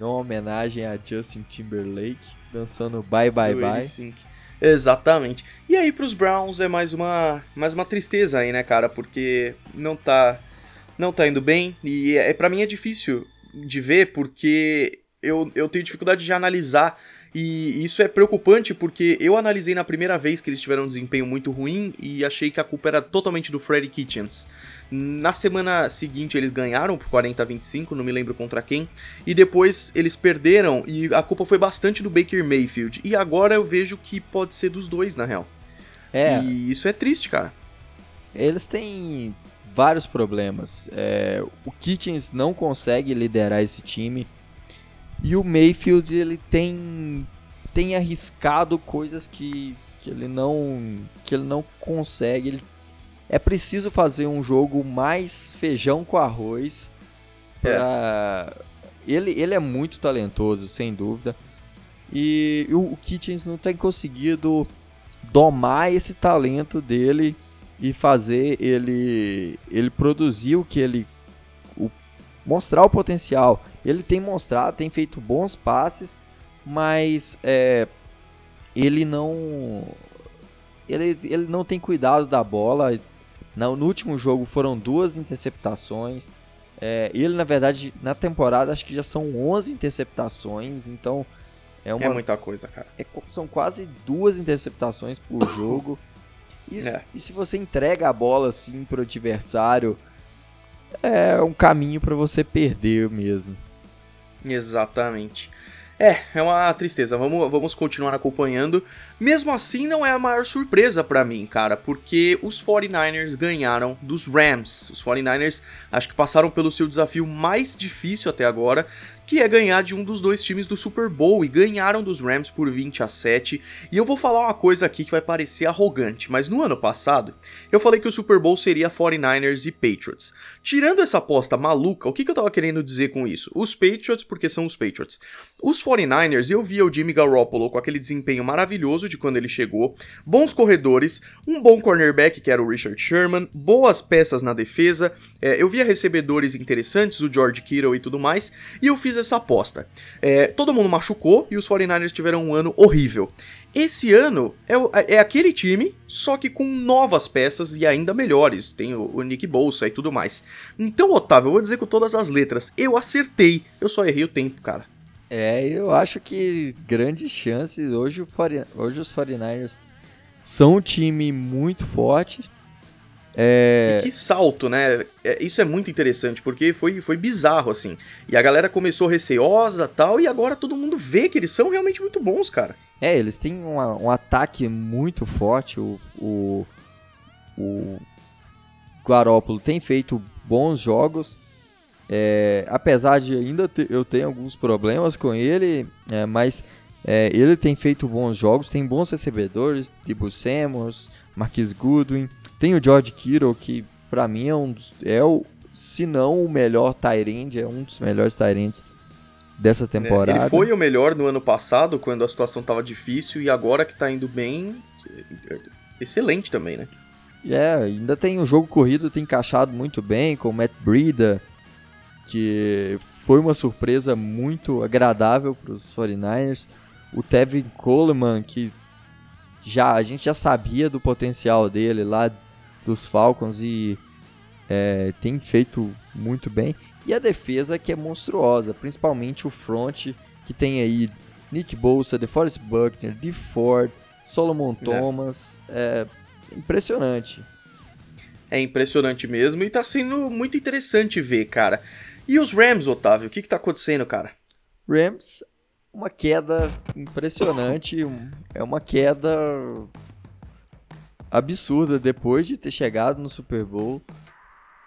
uma homenagem a Justin Timberlake dançando Bye Bye Do Bye. N-Sync. Exatamente. E aí pros Browns é mais uma mais uma tristeza aí, né, cara? Porque não tá não tá indo bem e é para mim é difícil de ver porque eu, eu tenho dificuldade de analisar e isso é preocupante porque eu analisei na primeira vez que eles tiveram um desempenho muito ruim e achei que a culpa era totalmente do Freddy Kitchens. Na semana seguinte eles ganharam por 40 a 25, não me lembro contra quem, e depois eles perderam e a culpa foi bastante do Baker Mayfield. E agora eu vejo que pode ser dos dois, na real. É, E isso é triste, cara. eles têm vários problemas. É, o Kitchens não consegue liderar esse time. E o Mayfield ele tem, tem arriscado coisas que, que, ele não, que ele não consegue. Ele, é preciso fazer um jogo mais feijão com arroz. Pra, ele, ele é muito talentoso, sem dúvida. E o, o Kitchens não tem conseguido domar esse talento dele e fazer ele ele produzir o que ele o- mostrar o potencial. Ele tem mostrado, tem feito bons passes, mas é, ele não ele, ele não tem cuidado da bola. No último jogo foram duas interceptações. É, ele, na verdade, na temporada acho que já são 11 interceptações, então é uma É muita coisa, cara. é são quase duas interceptações por jogo. E, É. e se você entrega a bola assim pro adversário, é um caminho para você perder mesmo. Exatamente. É, é uma tristeza. Vamos, vamos continuar acompanhando. Mesmo assim, não é a maior surpresa pra mim, cara, porque os 49ers ganharam dos Rams. Os 49ers acho que passaram pelo seu desafio mais difícil até agora, que é ganhar de um dos dois times do Super Bowl e ganharam dos Rams por 20 a 7. E eu vou falar uma coisa aqui que vai parecer arrogante, mas no ano passado eu falei que o Super Bowl seria 49ers e Patriots. Tirando essa aposta maluca, o que, que eu tava querendo dizer com isso? Os Patriots, porque são os Patriots. Os 49ers, eu via o Jimmy Garoppolo com aquele desempenho maravilhoso de quando ele chegou, bons corredores, um bom cornerback que era o Richard Sherman, boas peças na defesa, é, eu via recebedores interessantes, o George Kittle e tudo mais, e eu fiz essa aposta. É, todo mundo machucou e os 49ers tiveram um ano horrível. Esse ano é, o- é aquele time, só que com novas peças e ainda melhores. Tem o, o Nick Bolsa e tudo mais. Então, Otávio, eu vou dizer com todas as letras, eu acertei. Eu só errei o tempo, cara. É, eu acho que grandes chances. Hoje, o 40 hoje os 49ers são um time muito forte. É, E que salto, né? É, Isso é muito interessante, porque foi, foi bizarro, assim. E a galera começou receosa tal, e agora todo mundo vê que eles são realmente muito bons, cara. É, eles têm uma- um ataque muito forte. O, o, o Garópolo tem feito bons jogos. É, apesar de ainda ter, eu tenho alguns problemas com ele, é, mas é, ele tem feito bons jogos, tem bons recebedores, tipo Samuels, Marquis Goodwin, tem o George Kittle, que pra mim é um dos, é o, se não o melhor Tyrande, é um dos melhores Tyrands dessa temporada. Ele foi o melhor no ano passado, quando a situação tava difícil, e agora que tá indo bem, é, é excelente também, né? É, ainda tem o jogo corrido, tem encaixado muito bem com o Matt Breida, que foi uma surpresa muito agradável para os 49ers. O Tevin Coleman, que já a gente já sabia do potencial dele lá dos Falcons e é, tem feito muito bem. E a defesa que é monstruosa, principalmente o front que tem aí Nick Bolsa, DeForest Buckner, Dee Ford, Solomon É. Thomas, é impressionante. É impressionante mesmo, e tá sendo muito interessante ver, cara. E os Rams, Otávio, o que que tá acontecendo, cara? Rams, uma queda impressionante, é uma queda absurda depois de ter chegado no Super Bowl.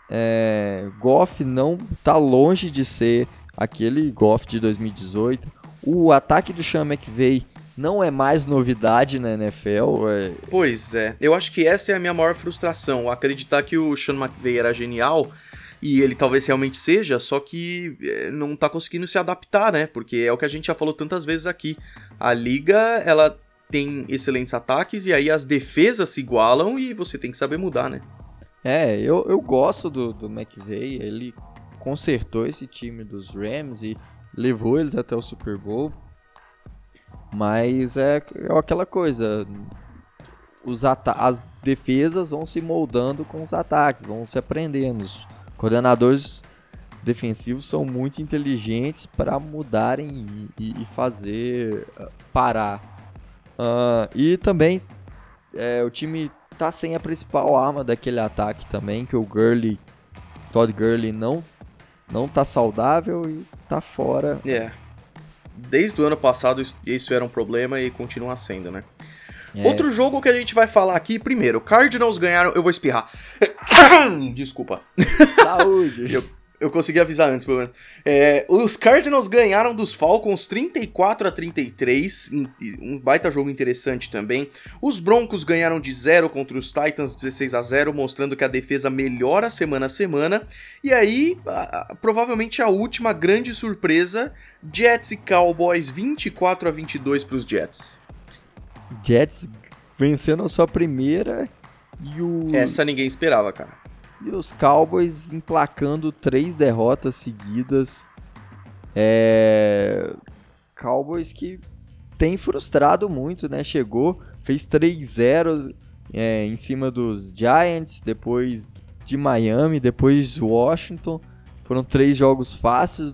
É, Goff não tá longe de ser aquele Goff de 2018. O ataque do Sean McVay não é mais novidade na NFL. É... Pois é, eu acho que essa é a minha maior frustração, acreditar que o Sean McVay era genial e ele talvez realmente seja, só que é, não tá conseguindo se adaptar, né? Porque é o que a gente já falou tantas vezes aqui. A liga, ela tem excelentes ataques e aí as defesas se igualam e você tem que saber mudar, né? É, eu, eu gosto do, do McVay, ele consertou esse time dos Rams e levou eles até o Super Bowl. Mas é, é aquela coisa, os as defesas vão se moldando com os ataques, vão se aprendendo. Os coordenadores defensivos são muito inteligentes para mudarem e, e, fazer uh, parar. Uh, e também é, o time tá sem a principal arma daquele ataque também, que o Gurley, Todd Gurley não não tá saudável e tá fora. É. Desde o ano passado isso era um problema e continua sendo, né? É. Outro jogo que a gente vai falar aqui, primeiro, Cardinals ganharam. Eu vou espirrar. Desculpa. Saúde. eu, eu consegui avisar antes, pelo menos. É, os Cardinals ganharam dos Falcons 34 a 33, um baita jogo interessante também. Os Broncos ganharam de 0 contra os Titans 16 a 0, mostrando que a defesa melhora semana a semana. E aí, a, a, provavelmente a última grande surpresa, Jets e Cowboys 24 a 22 para os Jets. Jets vencendo a sua primeira e o Essa ninguém esperava, cara. E os Cowboys emplacando três derrotas seguidas. É... Cowboys que tem frustrado muito, né? Chegou, fez 3-0 é, em cima dos Giants, depois de Miami, depois Washington. Foram três jogos fáceis,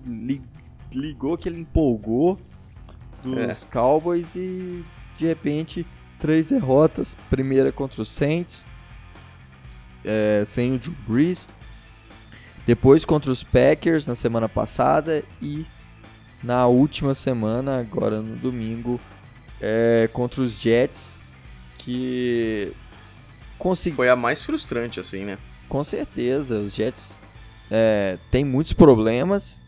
ligou que ele empolgou dos é. Cowboys e de repente três derrotas. Primeira contra os Saints, é, sem o Drew Brees. Depois contra os Packers na semana passada e na última semana, agora no domingo, é, contra os Jets, que consegui... foi a mais frustrante assim, né? Com certeza, os Jets é, têm muitos problemas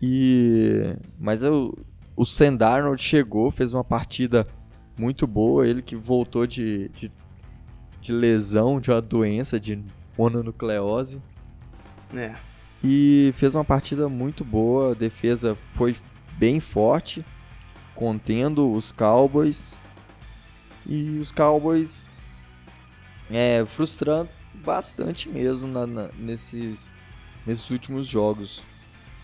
e mas o, o Sam Darnold chegou, fez uma partida muito boa, ele que voltou de, de de lesão, de uma doença de mononucleose. É. E fez uma partida muito boa, a defesa foi bem forte, contendo os Cowboys. E os Cowboys é, frustrando bastante mesmo na, na, nesses, nesses últimos jogos.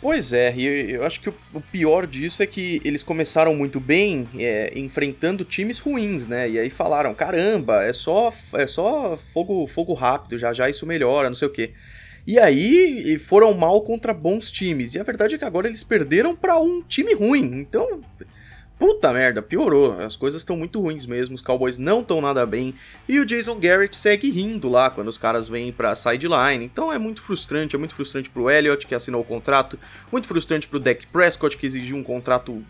Pois é, e eu acho que o pior disso é que eles começaram muito bem é, enfrentando times ruins, né? E aí falaram, caramba, é só, é só fogo, fogo rápido, já já isso melhora, não sei o quê. E aí foram mal contra bons times. E a verdade é que agora eles perderam para um time ruim. Então, Puta merda, piorou. As coisas estão muito ruins mesmo. Os Cowboys não estão nada bem. E o Jason Garrett segue rindo lá quando os caras vêm pra sideline. Então é muito frustrante. É muito frustrante pro Elliott, que assinou o contrato. Muito frustrante pro Dak Prescott, que exigiu um contrato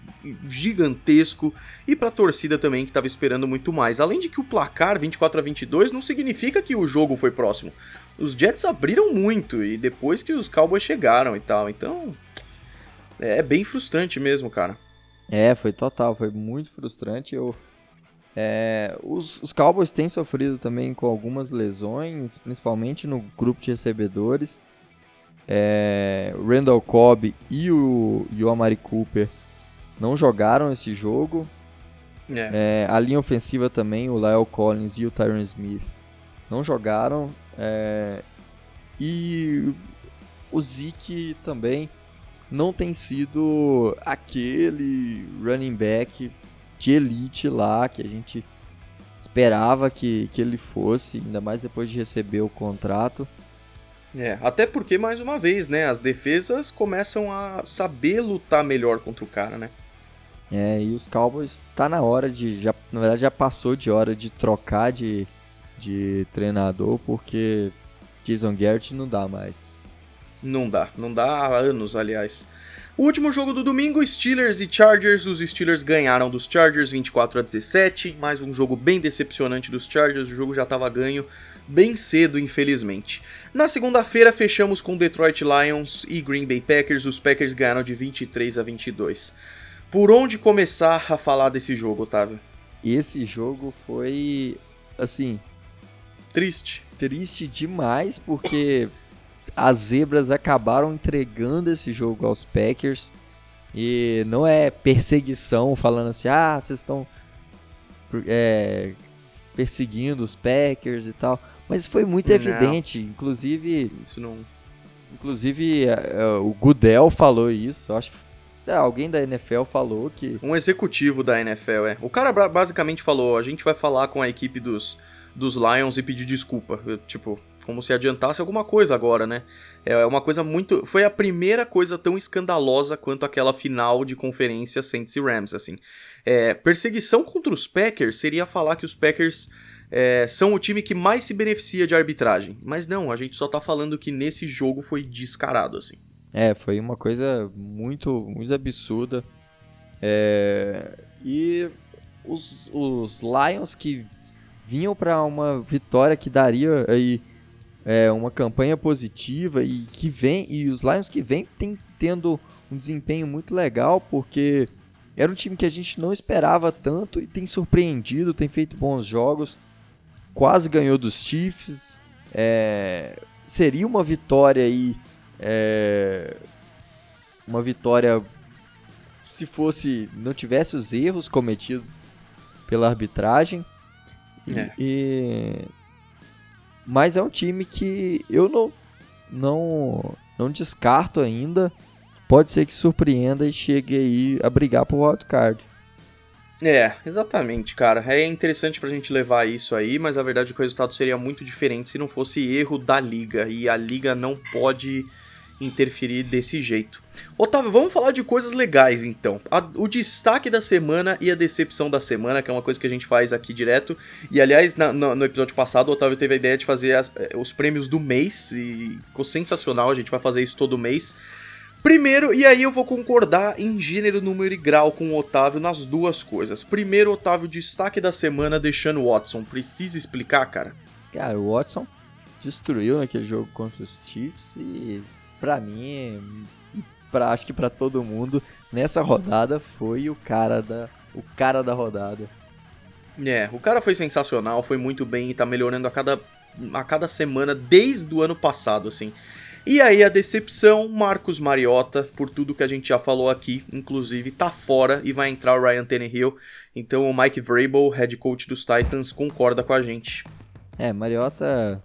gigantesco. E pra torcida também, que tava esperando muito mais. Além de que o placar 24 a 22 não significa que o jogo foi próximo. Os Jets abriram muito. E depois que os Cowboys chegaram e tal. Então. É bem frustrante mesmo, cara. É, foi total, foi muito frustrante. Eu, é, os, os Cowboys têm sofrido também com algumas lesões, principalmente no grupo de recebedores. É, o Randall Cobb e o, e o Amari Cooper não jogaram esse jogo. É. É, a linha ofensiva também, o Lyle Collins e o Tyron Smith não jogaram. É, e o Zeke também não tem sido aquele running back de elite lá que a gente esperava que, que ele fosse, ainda mais depois de receber o contrato. É, até porque, mais uma vez, né, as defesas começam a saber lutar melhor contra o cara, né? É, e os Cowboys tá na hora de, já, na verdade já passou de hora de trocar de, de treinador, porque Jason Garrett não dá mais. Não dá, não dá há anos, aliás. O último jogo do domingo, Steelers e Chargers. Os Steelers ganharam dos Chargers 24 a 17. Mais um jogo bem decepcionante dos Chargers. O jogo já estava ganho bem cedo, infelizmente. Na segunda-feira, fechamos com Detroit Lions e Green Bay Packers. Os Packers ganharam de 23 a 22. Por onde começar a falar desse jogo, Otávio? Esse jogo foi, assim... Triste. Triste demais, porque as zebras acabaram entregando esse jogo aos Packers. E não é perseguição, falando assim, ah, vocês estão é, perseguindo os Packers e tal. Mas foi muito não. evidente, inclusive. Isso não. Inclusive, uh, o Goodell falou isso, acho que é, alguém da NFL falou que. Um executivo da NFL, é. O cara basicamente falou: a gente vai falar com a equipe dos, dos Lions e pedir desculpa. Eu, tipo, como se adiantasse alguma coisa agora, né? É uma coisa muito. Foi a primeira coisa tão escandalosa quanto aquela final de conferência Saints e Rams, assim. É, perseguição contra os Packers seria falar que os Packers é, são o time que mais se beneficia de arbitragem. Mas não, a gente só tá falando que nesse jogo foi descarado, assim. É, foi uma coisa muito, muito absurda. É, e os, os Lions que vinham para uma vitória que daria aí é, uma campanha positiva e que vem e os Lions que vem tem, tendo um desempenho muito legal porque era um time que a gente não esperava tanto e tem surpreendido, tem feito bons jogos, quase ganhou dos Chiefs, é, seria uma vitória aí é, uma vitória se fosse não tivesse os erros cometidos pela arbitragem é. e mas é um time que eu não não não descarto ainda pode ser que surpreenda e chegue aí a brigar por wildcard é, exatamente, cara. É interessante pra gente levar isso aí, mas a verdade é que o resultado seria muito diferente se não fosse erro da liga. E a liga não pode interferir desse jeito. Otávio, vamos falar de coisas legais então. A, o destaque da semana e a decepção da semana, que é uma coisa que a gente faz aqui direto. E aliás, na, no, episódio passado, o Otávio teve a ideia de fazer as, eh, os prêmios do mês e ficou sensacional. A gente vai fazer isso todo mês. Primeiro, e aí eu vou concordar em gênero, número e grau com o Otávio nas duas coisas. Primeiro, Otávio, destaque da semana deixando o Watson. Precisa explicar, cara? Cara, o Watson destruiu naquele jogo contra os Chiefs e para mim, pra, acho que para todo mundo, nessa rodada foi o cara da, o cara da rodada. É, o cara foi sensacional, foi muito bem e tá melhorando a cada, a cada semana desde o ano passado, assim. E aí a decepção, Marcos Mariota, por tudo que a gente já falou aqui, inclusive tá fora e vai entrar o Ryan Tannehill. Então o Mike Vrabel, head coach dos Titans, concorda com a gente. É, Mariota,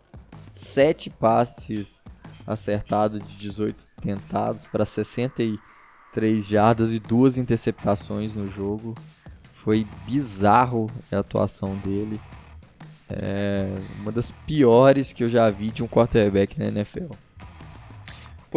sete passes acertado de 18 tentados para 63 jardas e duas interceptações no jogo. Foi bizarro a atuação dele. É uma das piores que eu já vi de um quarterback na NFL.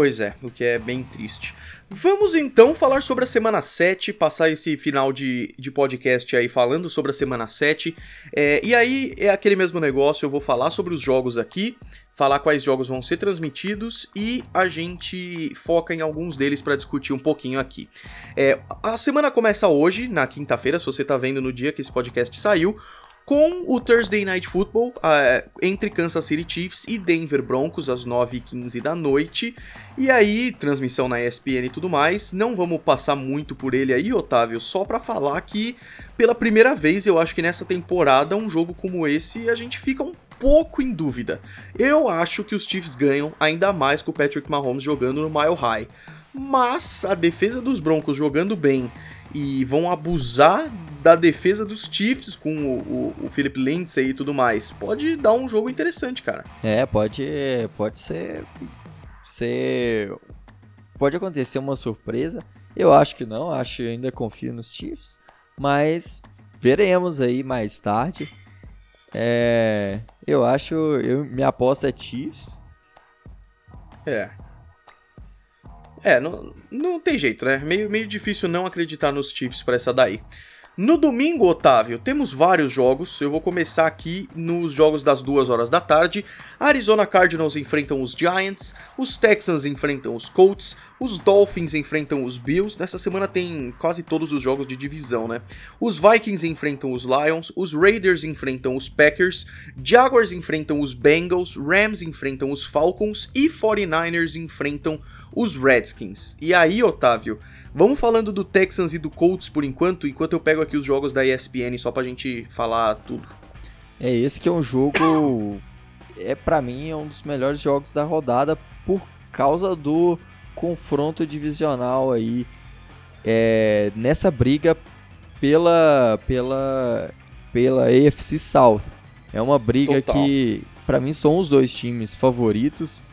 Pois é, o que é bem triste. Vamos então falar sobre a semana 7, passar esse final de, de podcast aí falando sobre a semana 7. É, e aí é aquele mesmo negócio, eu vou falar sobre os jogos aqui, falar quais jogos vão ser transmitidos e a gente foca em alguns deles para discutir um pouquinho aqui. É, a semana começa hoje, na quinta-feira, se você tá vendo no dia que esse podcast saiu com o Thursday Night Football uh, entre Kansas City Chiefs e Denver Broncos às 9h15 da noite. E aí, transmissão na ESPN e tudo mais. Não vamos passar muito por ele aí, Otávio, só para falar que pela primeira vez eu acho que nessa temporada um jogo como esse a gente fica um pouco em dúvida. Eu acho que os Chiefs ganham ainda mais com o Patrick Mahomes jogando no Mile High. Mas a defesa dos Broncos jogando bem e vão abusar da defesa dos Chiefs com o, o, o Philip Lindsay e tudo mais. Pode dar um jogo interessante, cara. É, pode, pode ser, ser, pode acontecer uma surpresa. Eu acho que não, acho ainda confio nos Chiefs, mas veremos aí mais tarde. É, eu acho, eu, minha aposta é Chiefs. É, é, não, não tem jeito, né? Meio, meio difícil não acreditar nos Chiefs para essa daí. No domingo, Otávio, temos vários jogos. Eu vou começar aqui nos jogos das duas horas da tarde. Arizona Cardinals enfrentam os Giants, os Texans enfrentam os Colts, os Dolphins enfrentam os Bills. Nessa semana tem quase todos os jogos de divisão, né? Os Vikings enfrentam os Lions, os Raiders enfrentam os Packers, Jaguars enfrentam os Bengals, Rams enfrentam os Falcons e 49ers enfrentam os Redskins. E aí, Otávio, Vamos falando do Texans e do Colts por enquanto, enquanto eu pego aqui os jogos da ESPN só pra gente falar tudo. É esse que é um jogo é para mim é um dos melhores jogos da rodada por causa do confronto divisional aí é, nessa briga pela pela pela AFC South. É uma briga Total. que para mim são os dois times favoritos,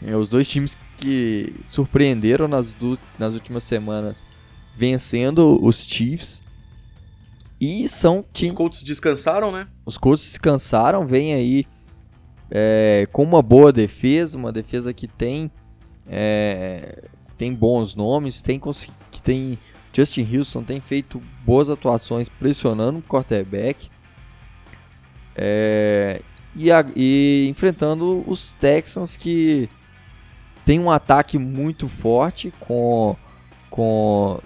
é, os dois times que surpreenderam nas, nas últimas semanas vencendo os Chiefs. E são times. Os Colts descansaram, né? Os Colts descansaram, vem aí é, com uma boa defesa, uma defesa que tem é, tem bons nomes, tem que tem Justin Houston tem feito boas atuações pressionando o quarterback é, e, a, e enfrentando os Texans que tem um ataque muito forte com, com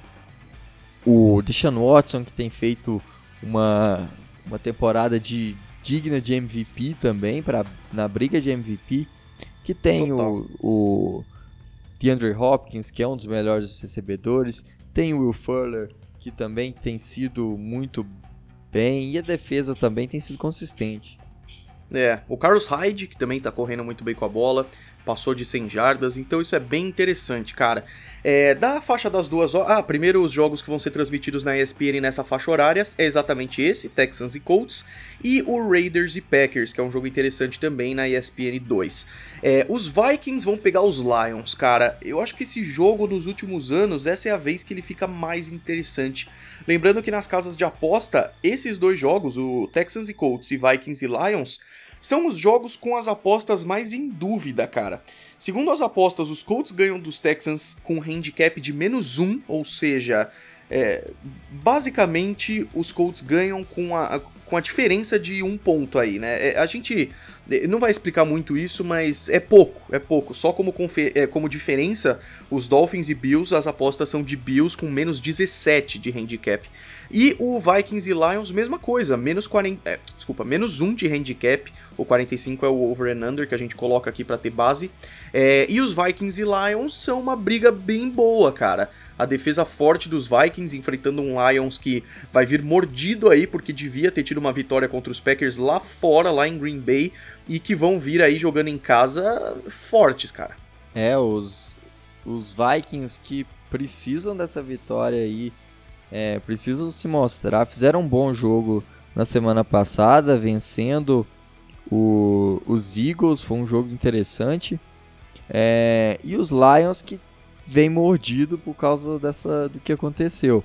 o Deshaun Watson, que tem feito uma, uma temporada de digna de MVP também, pra, na briga de MVP. Que tem o, o DeAndre Hopkins, que é um dos melhores recebedores. Tem o Will Fuller, que também tem sido muito bem. E a defesa também tem sido consistente. É, o Carlos Hyde, que também tá correndo muito bem com a bola passou de 100 jardas, então isso é bem interessante, cara. É, da faixa das duas horas. Ah, primeiro os jogos que vão ser transmitidos na ESPN nessa faixa horária é exatamente esse, Texans e Colts, e o Raiders e Packers, que é um jogo interessante também na ESPN 2. É, os Vikings vão pegar os Lions, cara. Eu acho que esse jogo nos últimos anos, essa é a vez que ele fica mais interessante. Lembrando que nas casas de aposta, esses dois jogos, o Texans e Colts e Vikings e Lions, são os jogos com as apostas mais em dúvida, cara. Segundo as apostas, os Colts ganham dos Texans com um handicap de menos um, ou seja, é, basicamente os Colts ganham com a, com a diferença de um ponto aí, né? É, a gente não vai explicar muito isso, mas é pouco, é pouco. Só como, é, como diferença, os Dolphins e Bills, as apostas são de Bills com menos 17 de handicap. E o Vikings e Lions, mesma coisa, menos 40, é, desculpa, menos 1 de handicap, o 45 é o over and under que a gente coloca aqui para ter base. É, e os Vikings e Lions são uma briga bem boa, cara. A defesa forte dos Vikings enfrentando um Lions que vai vir mordido aí porque devia ter tido uma vitória contra os Packers lá fora, lá em Green Bay, e que vão vir aí jogando em casa fortes, cara. É, os, os Vikings que precisam dessa vitória aí é, precisam se mostrar. Fizeram um bom jogo na semana passada, vencendo o, os Eagles, foi um jogo interessante. É, e os Lions que vem mordido por causa dessa, do que aconteceu.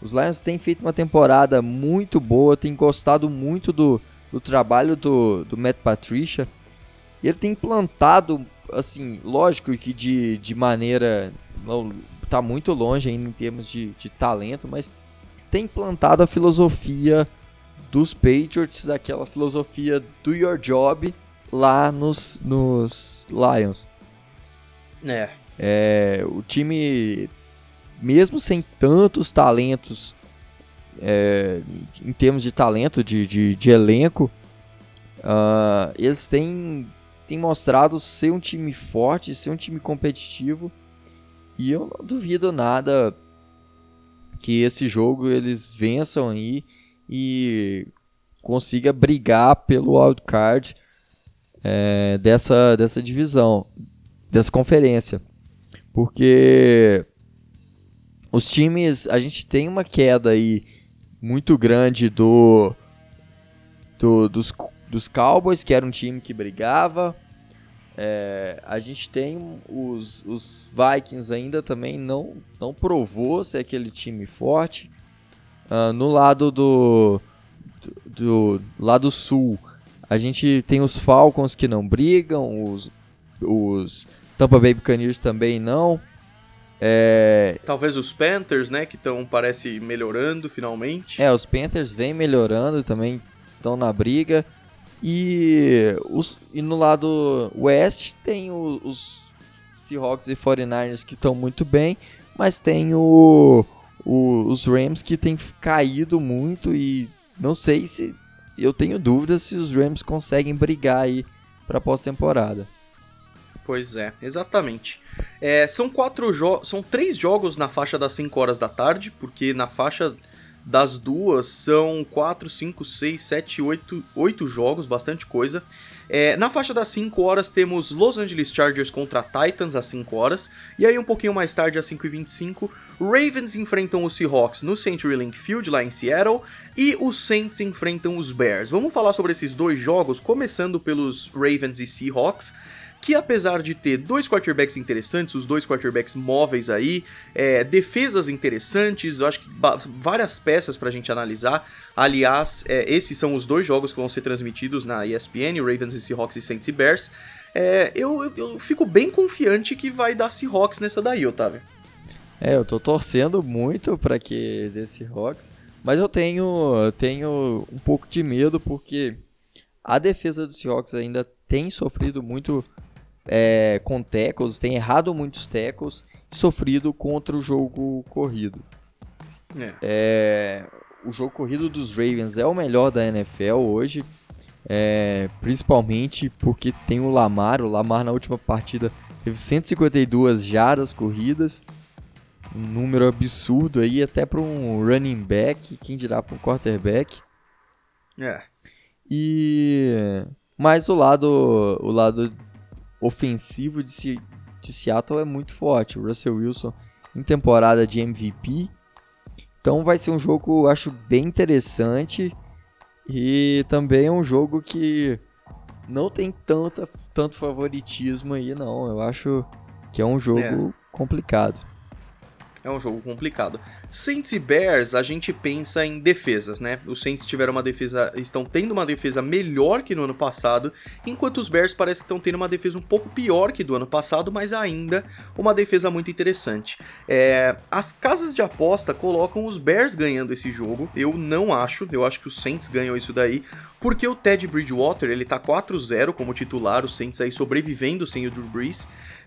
Os Lions têm feito uma temporada muito boa, têm gostado muito do, do trabalho do, do Matt Patricia. E ele tem implantado, assim, lógico que de, de maneira está muito longe ainda em termos de, de talento, mas tem implantado a filosofia dos Patriots, aquela filosofia do your job lá nos, nos Lions. É. é. O time, mesmo sem tantos talentos, é, em termos de talento, de, de, de elenco, uh, eles têm, têm mostrado ser um time forte, ser um time competitivo e eu não duvido nada que esse jogo eles vençam aí e consiga brigar pelo wildcard é, dessa, dessa divisão, dessa conferência. Porque os times, a gente tem uma queda aí muito grande do, do dos, dos Cowboys, que era um time que brigava, é, a gente tem os, os Vikings ainda também não, não provou ser aquele time forte. Uh, no lado do, do, do, lado sul, a gente tem os Falcons que não brigam, os, os Tampa Bay Buccaneers também não. É... Talvez os Panthers, né, que estão parece melhorando finalmente. É, os Panthers vêm melhorando também, estão na briga. E, os, e no lado oeste tem o, os Seahawks e 49ers que estão muito bem, mas tem o, o, os Rams que têm caído muito e não sei se. Eu tenho dúvidas se os Rams conseguem brigar aí para pós-temporada. Pois é, exatamente. É, são quatro. São três jogos na faixa das 5 horas da tarde, porque na faixa das duas são 4, 5, 6, 7, 8, 8 jogos, bastante coisa. É, na faixa das 5 horas temos Los Angeles Chargers contra Titans às 5 horas. E aí um pouquinho mais tarde, às 5 e 25 Ravens enfrentam os Seahawks no CenturyLink Field, lá em Seattle. E os Saints enfrentam os Bears. Vamos falar sobre esses dois jogos, começando pelos Ravens e Seahawks que apesar de ter dois quarterbacks interessantes, os dois quarterbacks móveis aí, é, defesas interessantes, eu acho que várias peças pra gente analisar. Aliás, é, esses são os dois jogos que vão ser transmitidos na ESPN, Ravens e Seahawks e Saints e Bears. É, eu, eu, eu, fico bem confiante que vai dar Seahawks nessa daí, Otávio. É, eu tô torcendo muito para que dê Seahawks, mas eu tenho, tenho um pouco de medo porque a defesa do Seahawks ainda tem sofrido muito é, com tackles, tem errado muitos tackles e sofrido contra o jogo corrido. É. É, o jogo corrido dos Ravens é o melhor da NFL hoje, é, principalmente porque tem o Lamar. O Lamar na última partida teve 152 jardas corridas, um número absurdo aí até para um running back, quem dirá para um quarterback. É. E mas o lado o lado ofensivo de, de Seattle é muito forte. O Russell Wilson em temporada de MVP. Então vai ser um jogo, acho, bem interessante. E também é um jogo que não tem tanta, tanto favoritismo aí, não. Eu acho que é um jogo é. complicado. É um jogo complicado. Saints e Bears, a gente pensa em defesas, né? Os Saints tiveram uma defesa, estão tendo uma defesa melhor que no ano passado, enquanto os Bears parece que estão tendo uma defesa um pouco pior que do ano passado, mas ainda uma defesa muito interessante. É, as casas de aposta colocam os Bears ganhando esse jogo. Eu não acho, eu acho que os Saints ganham isso daí, porque o Ted Bridgewater, ele tá 4-0 como titular, os Saints aí sobrevivendo sem o Drew Brees.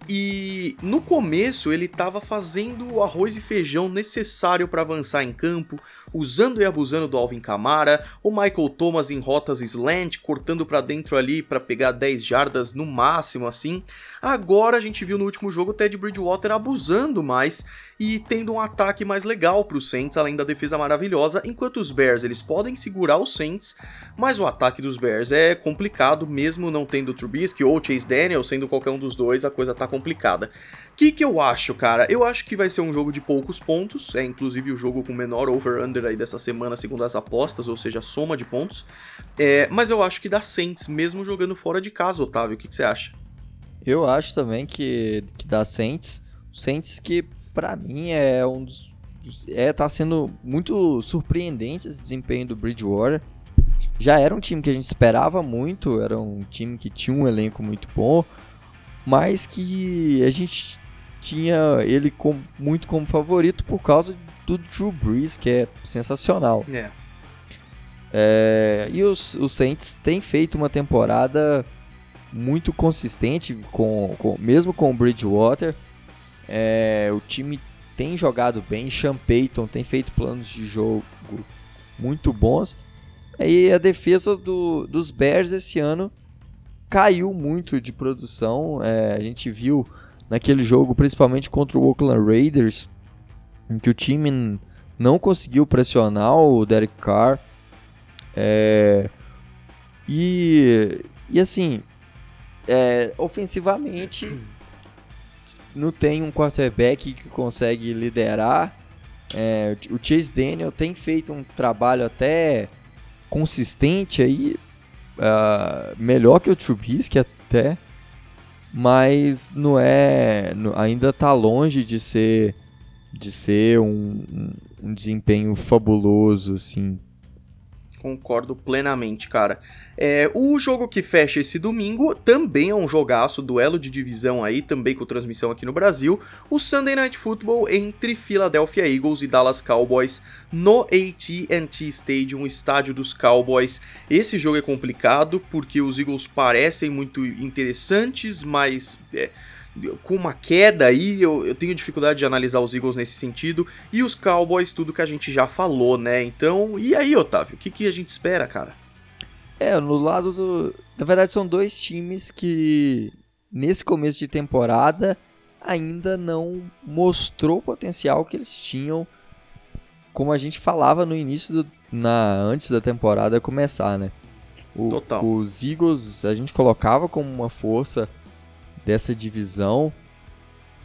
E no começo ele estava fazendo o arroz e feijão necessário para avançar em campo, usando e abusando do Alvin Kamara, o Michael Thomas em rotas slant, cortando para dentro ali para pegar 10 jardas no máximo assim. Agora a gente viu no último jogo o Ted Bridgewater abusando mais e tendo um ataque mais legal para os Saints, além da defesa maravilhosa, enquanto os Bears eles podem segurar os Saints, mas o ataque dos Bears é complicado, mesmo não tendo Trubisky ou Chase Daniel, sendo qualquer um dos dois, a coisa tá complicada. O que, que eu acho, cara? Eu acho que vai ser um jogo de poucos pontos, é inclusive o jogo com menor over-under aí dessa semana, segundo as apostas, ou seja, soma de pontos, é, mas eu acho que dá Saints, mesmo jogando fora de casa, Otávio, o que, que você acha? Eu acho também que, que dá Saints, Saints que para mim é um dos é tá sendo muito surpreendente esse desempenho do Bridgewater. Já era um time que a gente esperava muito, era um time que tinha um elenco muito bom, mas que a gente tinha ele com, muito como favorito por causa do Drew Brees, que é sensacional. É. É, e os, os Saints têm feito uma temporada muito consistente, com, com mesmo com o Bridgewater. É, o time tem jogado bem, Sean Payton tem feito planos de jogo muito bons. E a defesa do, dos Bears esse ano caiu muito de produção. É, a gente viu naquele jogo, principalmente contra o Oakland Raiders, em que o time não conseguiu pressionar o Derek Carr. É, e, e assim, é, ofensivamente não tem um quarterback que consegue liderar. É, o Chase Daniel tem feito um trabalho até consistente aí, uh, melhor que o Trubisky até, mas não é, ainda está longe de ser de ser um, um desempenho fabuloso assim Concordo plenamente, cara. É, o jogo que fecha esse domingo também é um jogaço, duelo de divisão aí, também com transmissão aqui no Brasil. O Sunday Night Football entre Philadelphia Eagles e Dallas Cowboys no AT&T Stadium, estádio dos Cowboys. Esse jogo é complicado porque os Eagles parecem muito interessantes, mas... É, com uma queda aí, eu, eu tenho dificuldade de analisar os Eagles nesse sentido. E os Cowboys, tudo que a gente já falou, né? Então, e aí, Otávio? O que, que a gente espera, cara? É, no lado do. Na verdade, são dois times que nesse começo de temporada ainda não mostrou o potencial que eles tinham, como a gente falava no início do, na antes da temporada começar, né? O, Total. Os Eagles a gente colocava como uma força dessa divisão,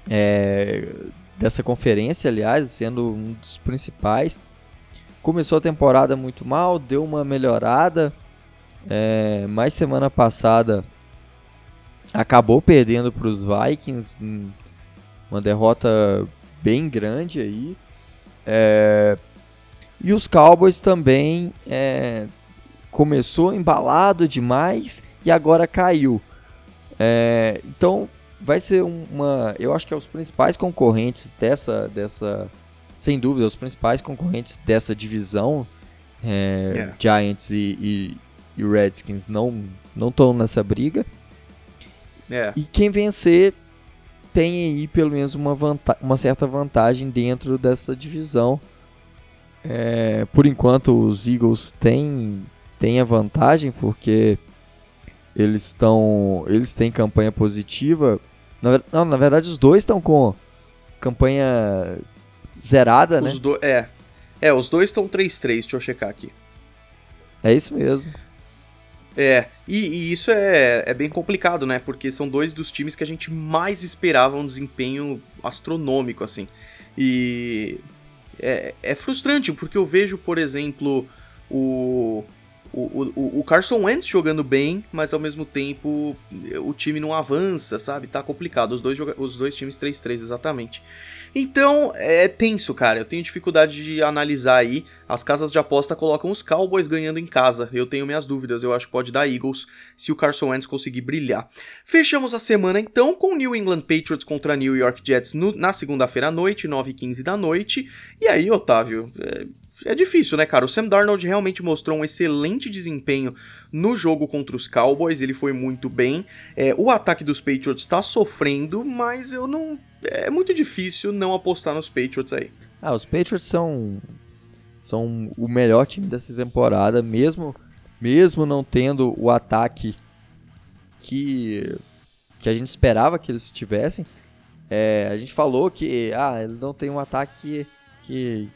é, dessa conferência, aliás, sendo um dos principais. Começou a temporada muito mal, deu uma melhorada, é, mas semana passada acabou perdendo para os Vikings, uma derrota bem grande aí. É, e os Cowboys também é, começou embalado demais e agora caiu. É, então vai ser uma, eu acho que é os principais concorrentes dessa, dessa, sem dúvida, os principais concorrentes dessa divisão. É, yeah. Giants e, e, e Redskins não não estão nessa briga. É. E quem vencer tem aí pelo menos uma, uma certa vantagem dentro dessa divisão. É, por enquanto os Eagles têm, têm a vantagem porque eles estão eles têm campanha positiva. Na, não, na verdade os dois estão com campanha zerada, os né? Do, é. É, os dois estão 3-3, deixa eu checar aqui. É isso mesmo. É, e, e, isso é, é bem complicado, né? Porque são dois dos times que a gente mais esperava um desempenho astronômico, assim. E é, é frustrante, porque eu vejo, por exemplo, o, o, o, o, Carson Wentz jogando bem, mas ao mesmo tempo o time não avança, sabe? Tá complicado. Os dois, os dois times 3-3, exatamente. Então é tenso, cara. Eu tenho dificuldade de analisar aí. As casas de aposta colocam os Cowboys ganhando em casa. Eu tenho minhas dúvidas. Eu acho que pode dar Eagles se o Carson Wentz conseguir brilhar. Fechamos a semana então com New England Patriots contra New York Jets no, na segunda-feira à noite, 9h15 da noite. E aí, Otávio. É é difícil, né, cara? O Sam Darnold realmente mostrou um excelente desempenho no jogo contra os Cowboys, ele foi muito bem. É, o ataque dos Patriots tá sofrendo, mas eu não. É muito difícil não apostar nos Patriots aí. Ah, os Patriots são. são o melhor time dessa temporada, mesmo, mesmo não tendo o ataque que, que a gente esperava que eles tivessem. É, a gente falou que ah, ele não tem um ataque que,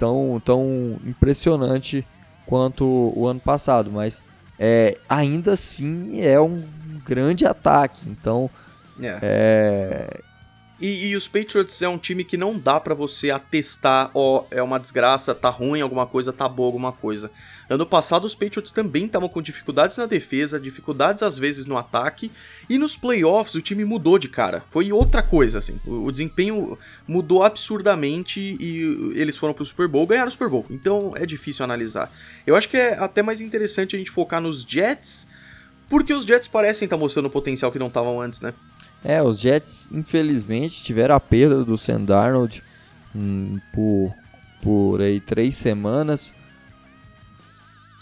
tão, tão impressionante quanto o ano passado, mas é, ainda assim é um grande ataque. Então, é. é e, e, os Patriots é um time que não dá para você atestar, ó, é uma desgraça, tá ruim alguma coisa, tá boa alguma coisa. Ano passado os Patriots também estavam com dificuldades na defesa, dificuldades às vezes no ataque, e nos playoffs o time mudou de cara. Foi outra coisa, assim. O, o desempenho mudou absurdamente e eles foram pro Super Bowl, ganharam o Super Bowl. Então é difícil analisar. Eu acho que é até mais interessante a gente focar nos Jets, porque os Jets parecem estar tá mostrando o potencial que não estavam antes, né? É, os Jets, infelizmente, tiveram a perda do Sam Darnold hum, por, por aí três semanas.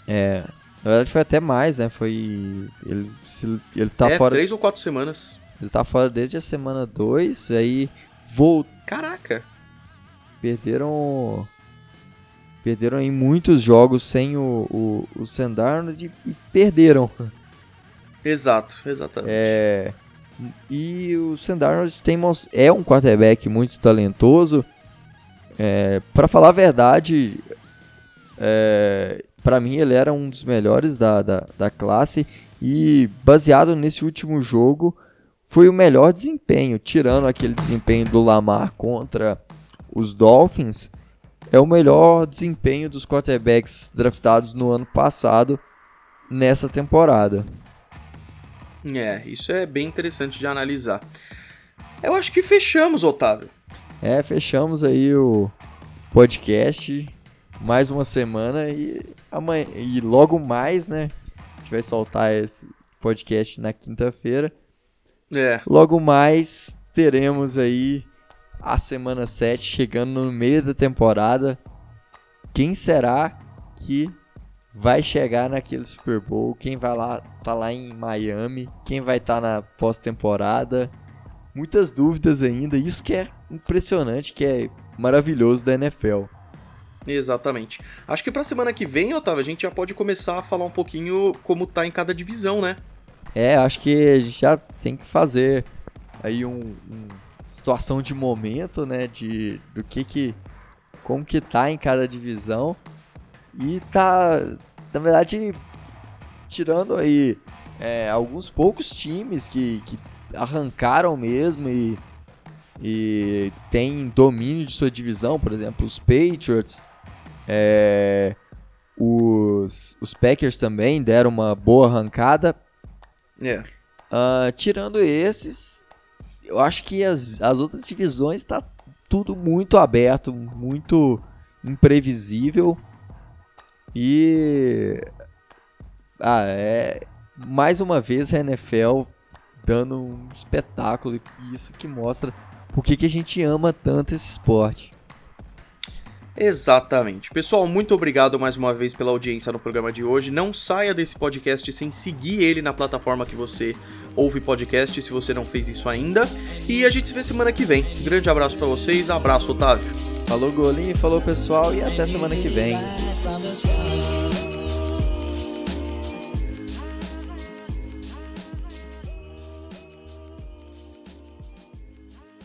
É, na verdade foi até mais, né? Foi. Ele, ele tá é, fora. três ou quatro semanas. Ele tá fora desde a semana 2, aí voltou. Caraca! Perderam. Perderam em muitos jogos sem o, o, o Sam Darnold e perderam. Exato, exatamente. É. E o Sandarnold tem, é um quarterback muito talentoso. É, para falar a verdade, é, para mim ele era um dos melhores da, da, da, classe. E baseado nesse último jogo, foi o melhor desempenho. Tirando aquele desempenho do Lamar contra os Dolphins, é o melhor desempenho dos quarterbacks draftados no ano passado nessa temporada. É, isso é bem interessante de analisar. Eu acho que fechamos, Otávio. É, fechamos aí o podcast. Mais uma semana e amanhã e logo mais, né? A gente vai soltar esse podcast na quinta-feira. É. Logo mais teremos aí a semana 7 chegando no meio da temporada. Quem será que vai chegar naquele Super Bowl, quem vai lá, tá lá em Miami, quem vai estar tá na pós-temporada. Muitas dúvidas ainda, isso que é impressionante, que é maravilhoso da NFL. Exatamente. Acho que pra semana que vem, Otávio, a gente já pode começar a falar um pouquinho como tá em cada divisão, né? É, acho que a gente já tem que fazer aí um, um situação de momento, né, de do que que como que tá em cada divisão e tá, na verdade, tirando aí é, alguns poucos times que, que arrancaram mesmo e, e tem domínio de sua divisão, por exemplo, os Patriots, é, os, os Packers também deram uma boa arrancada. É. Uh, tirando esses, eu acho que as, as outras divisões está tudo muito aberto, muito imprevisível. E. Ah, é. Mais uma vez a NFL dando um espetáculo. E isso que mostra por que, que a gente ama tanto esse esporte. Exatamente. Pessoal, muito obrigado mais uma vez pela audiência no programa de hoje. Não saia desse podcast sem seguir ele na plataforma que você ouve podcast, se você não fez isso ainda. E a gente se vê semana que vem. grande abraço para vocês. Abraço, Otávio. Falou, Golinho. Falou, pessoal. E até semana que vem.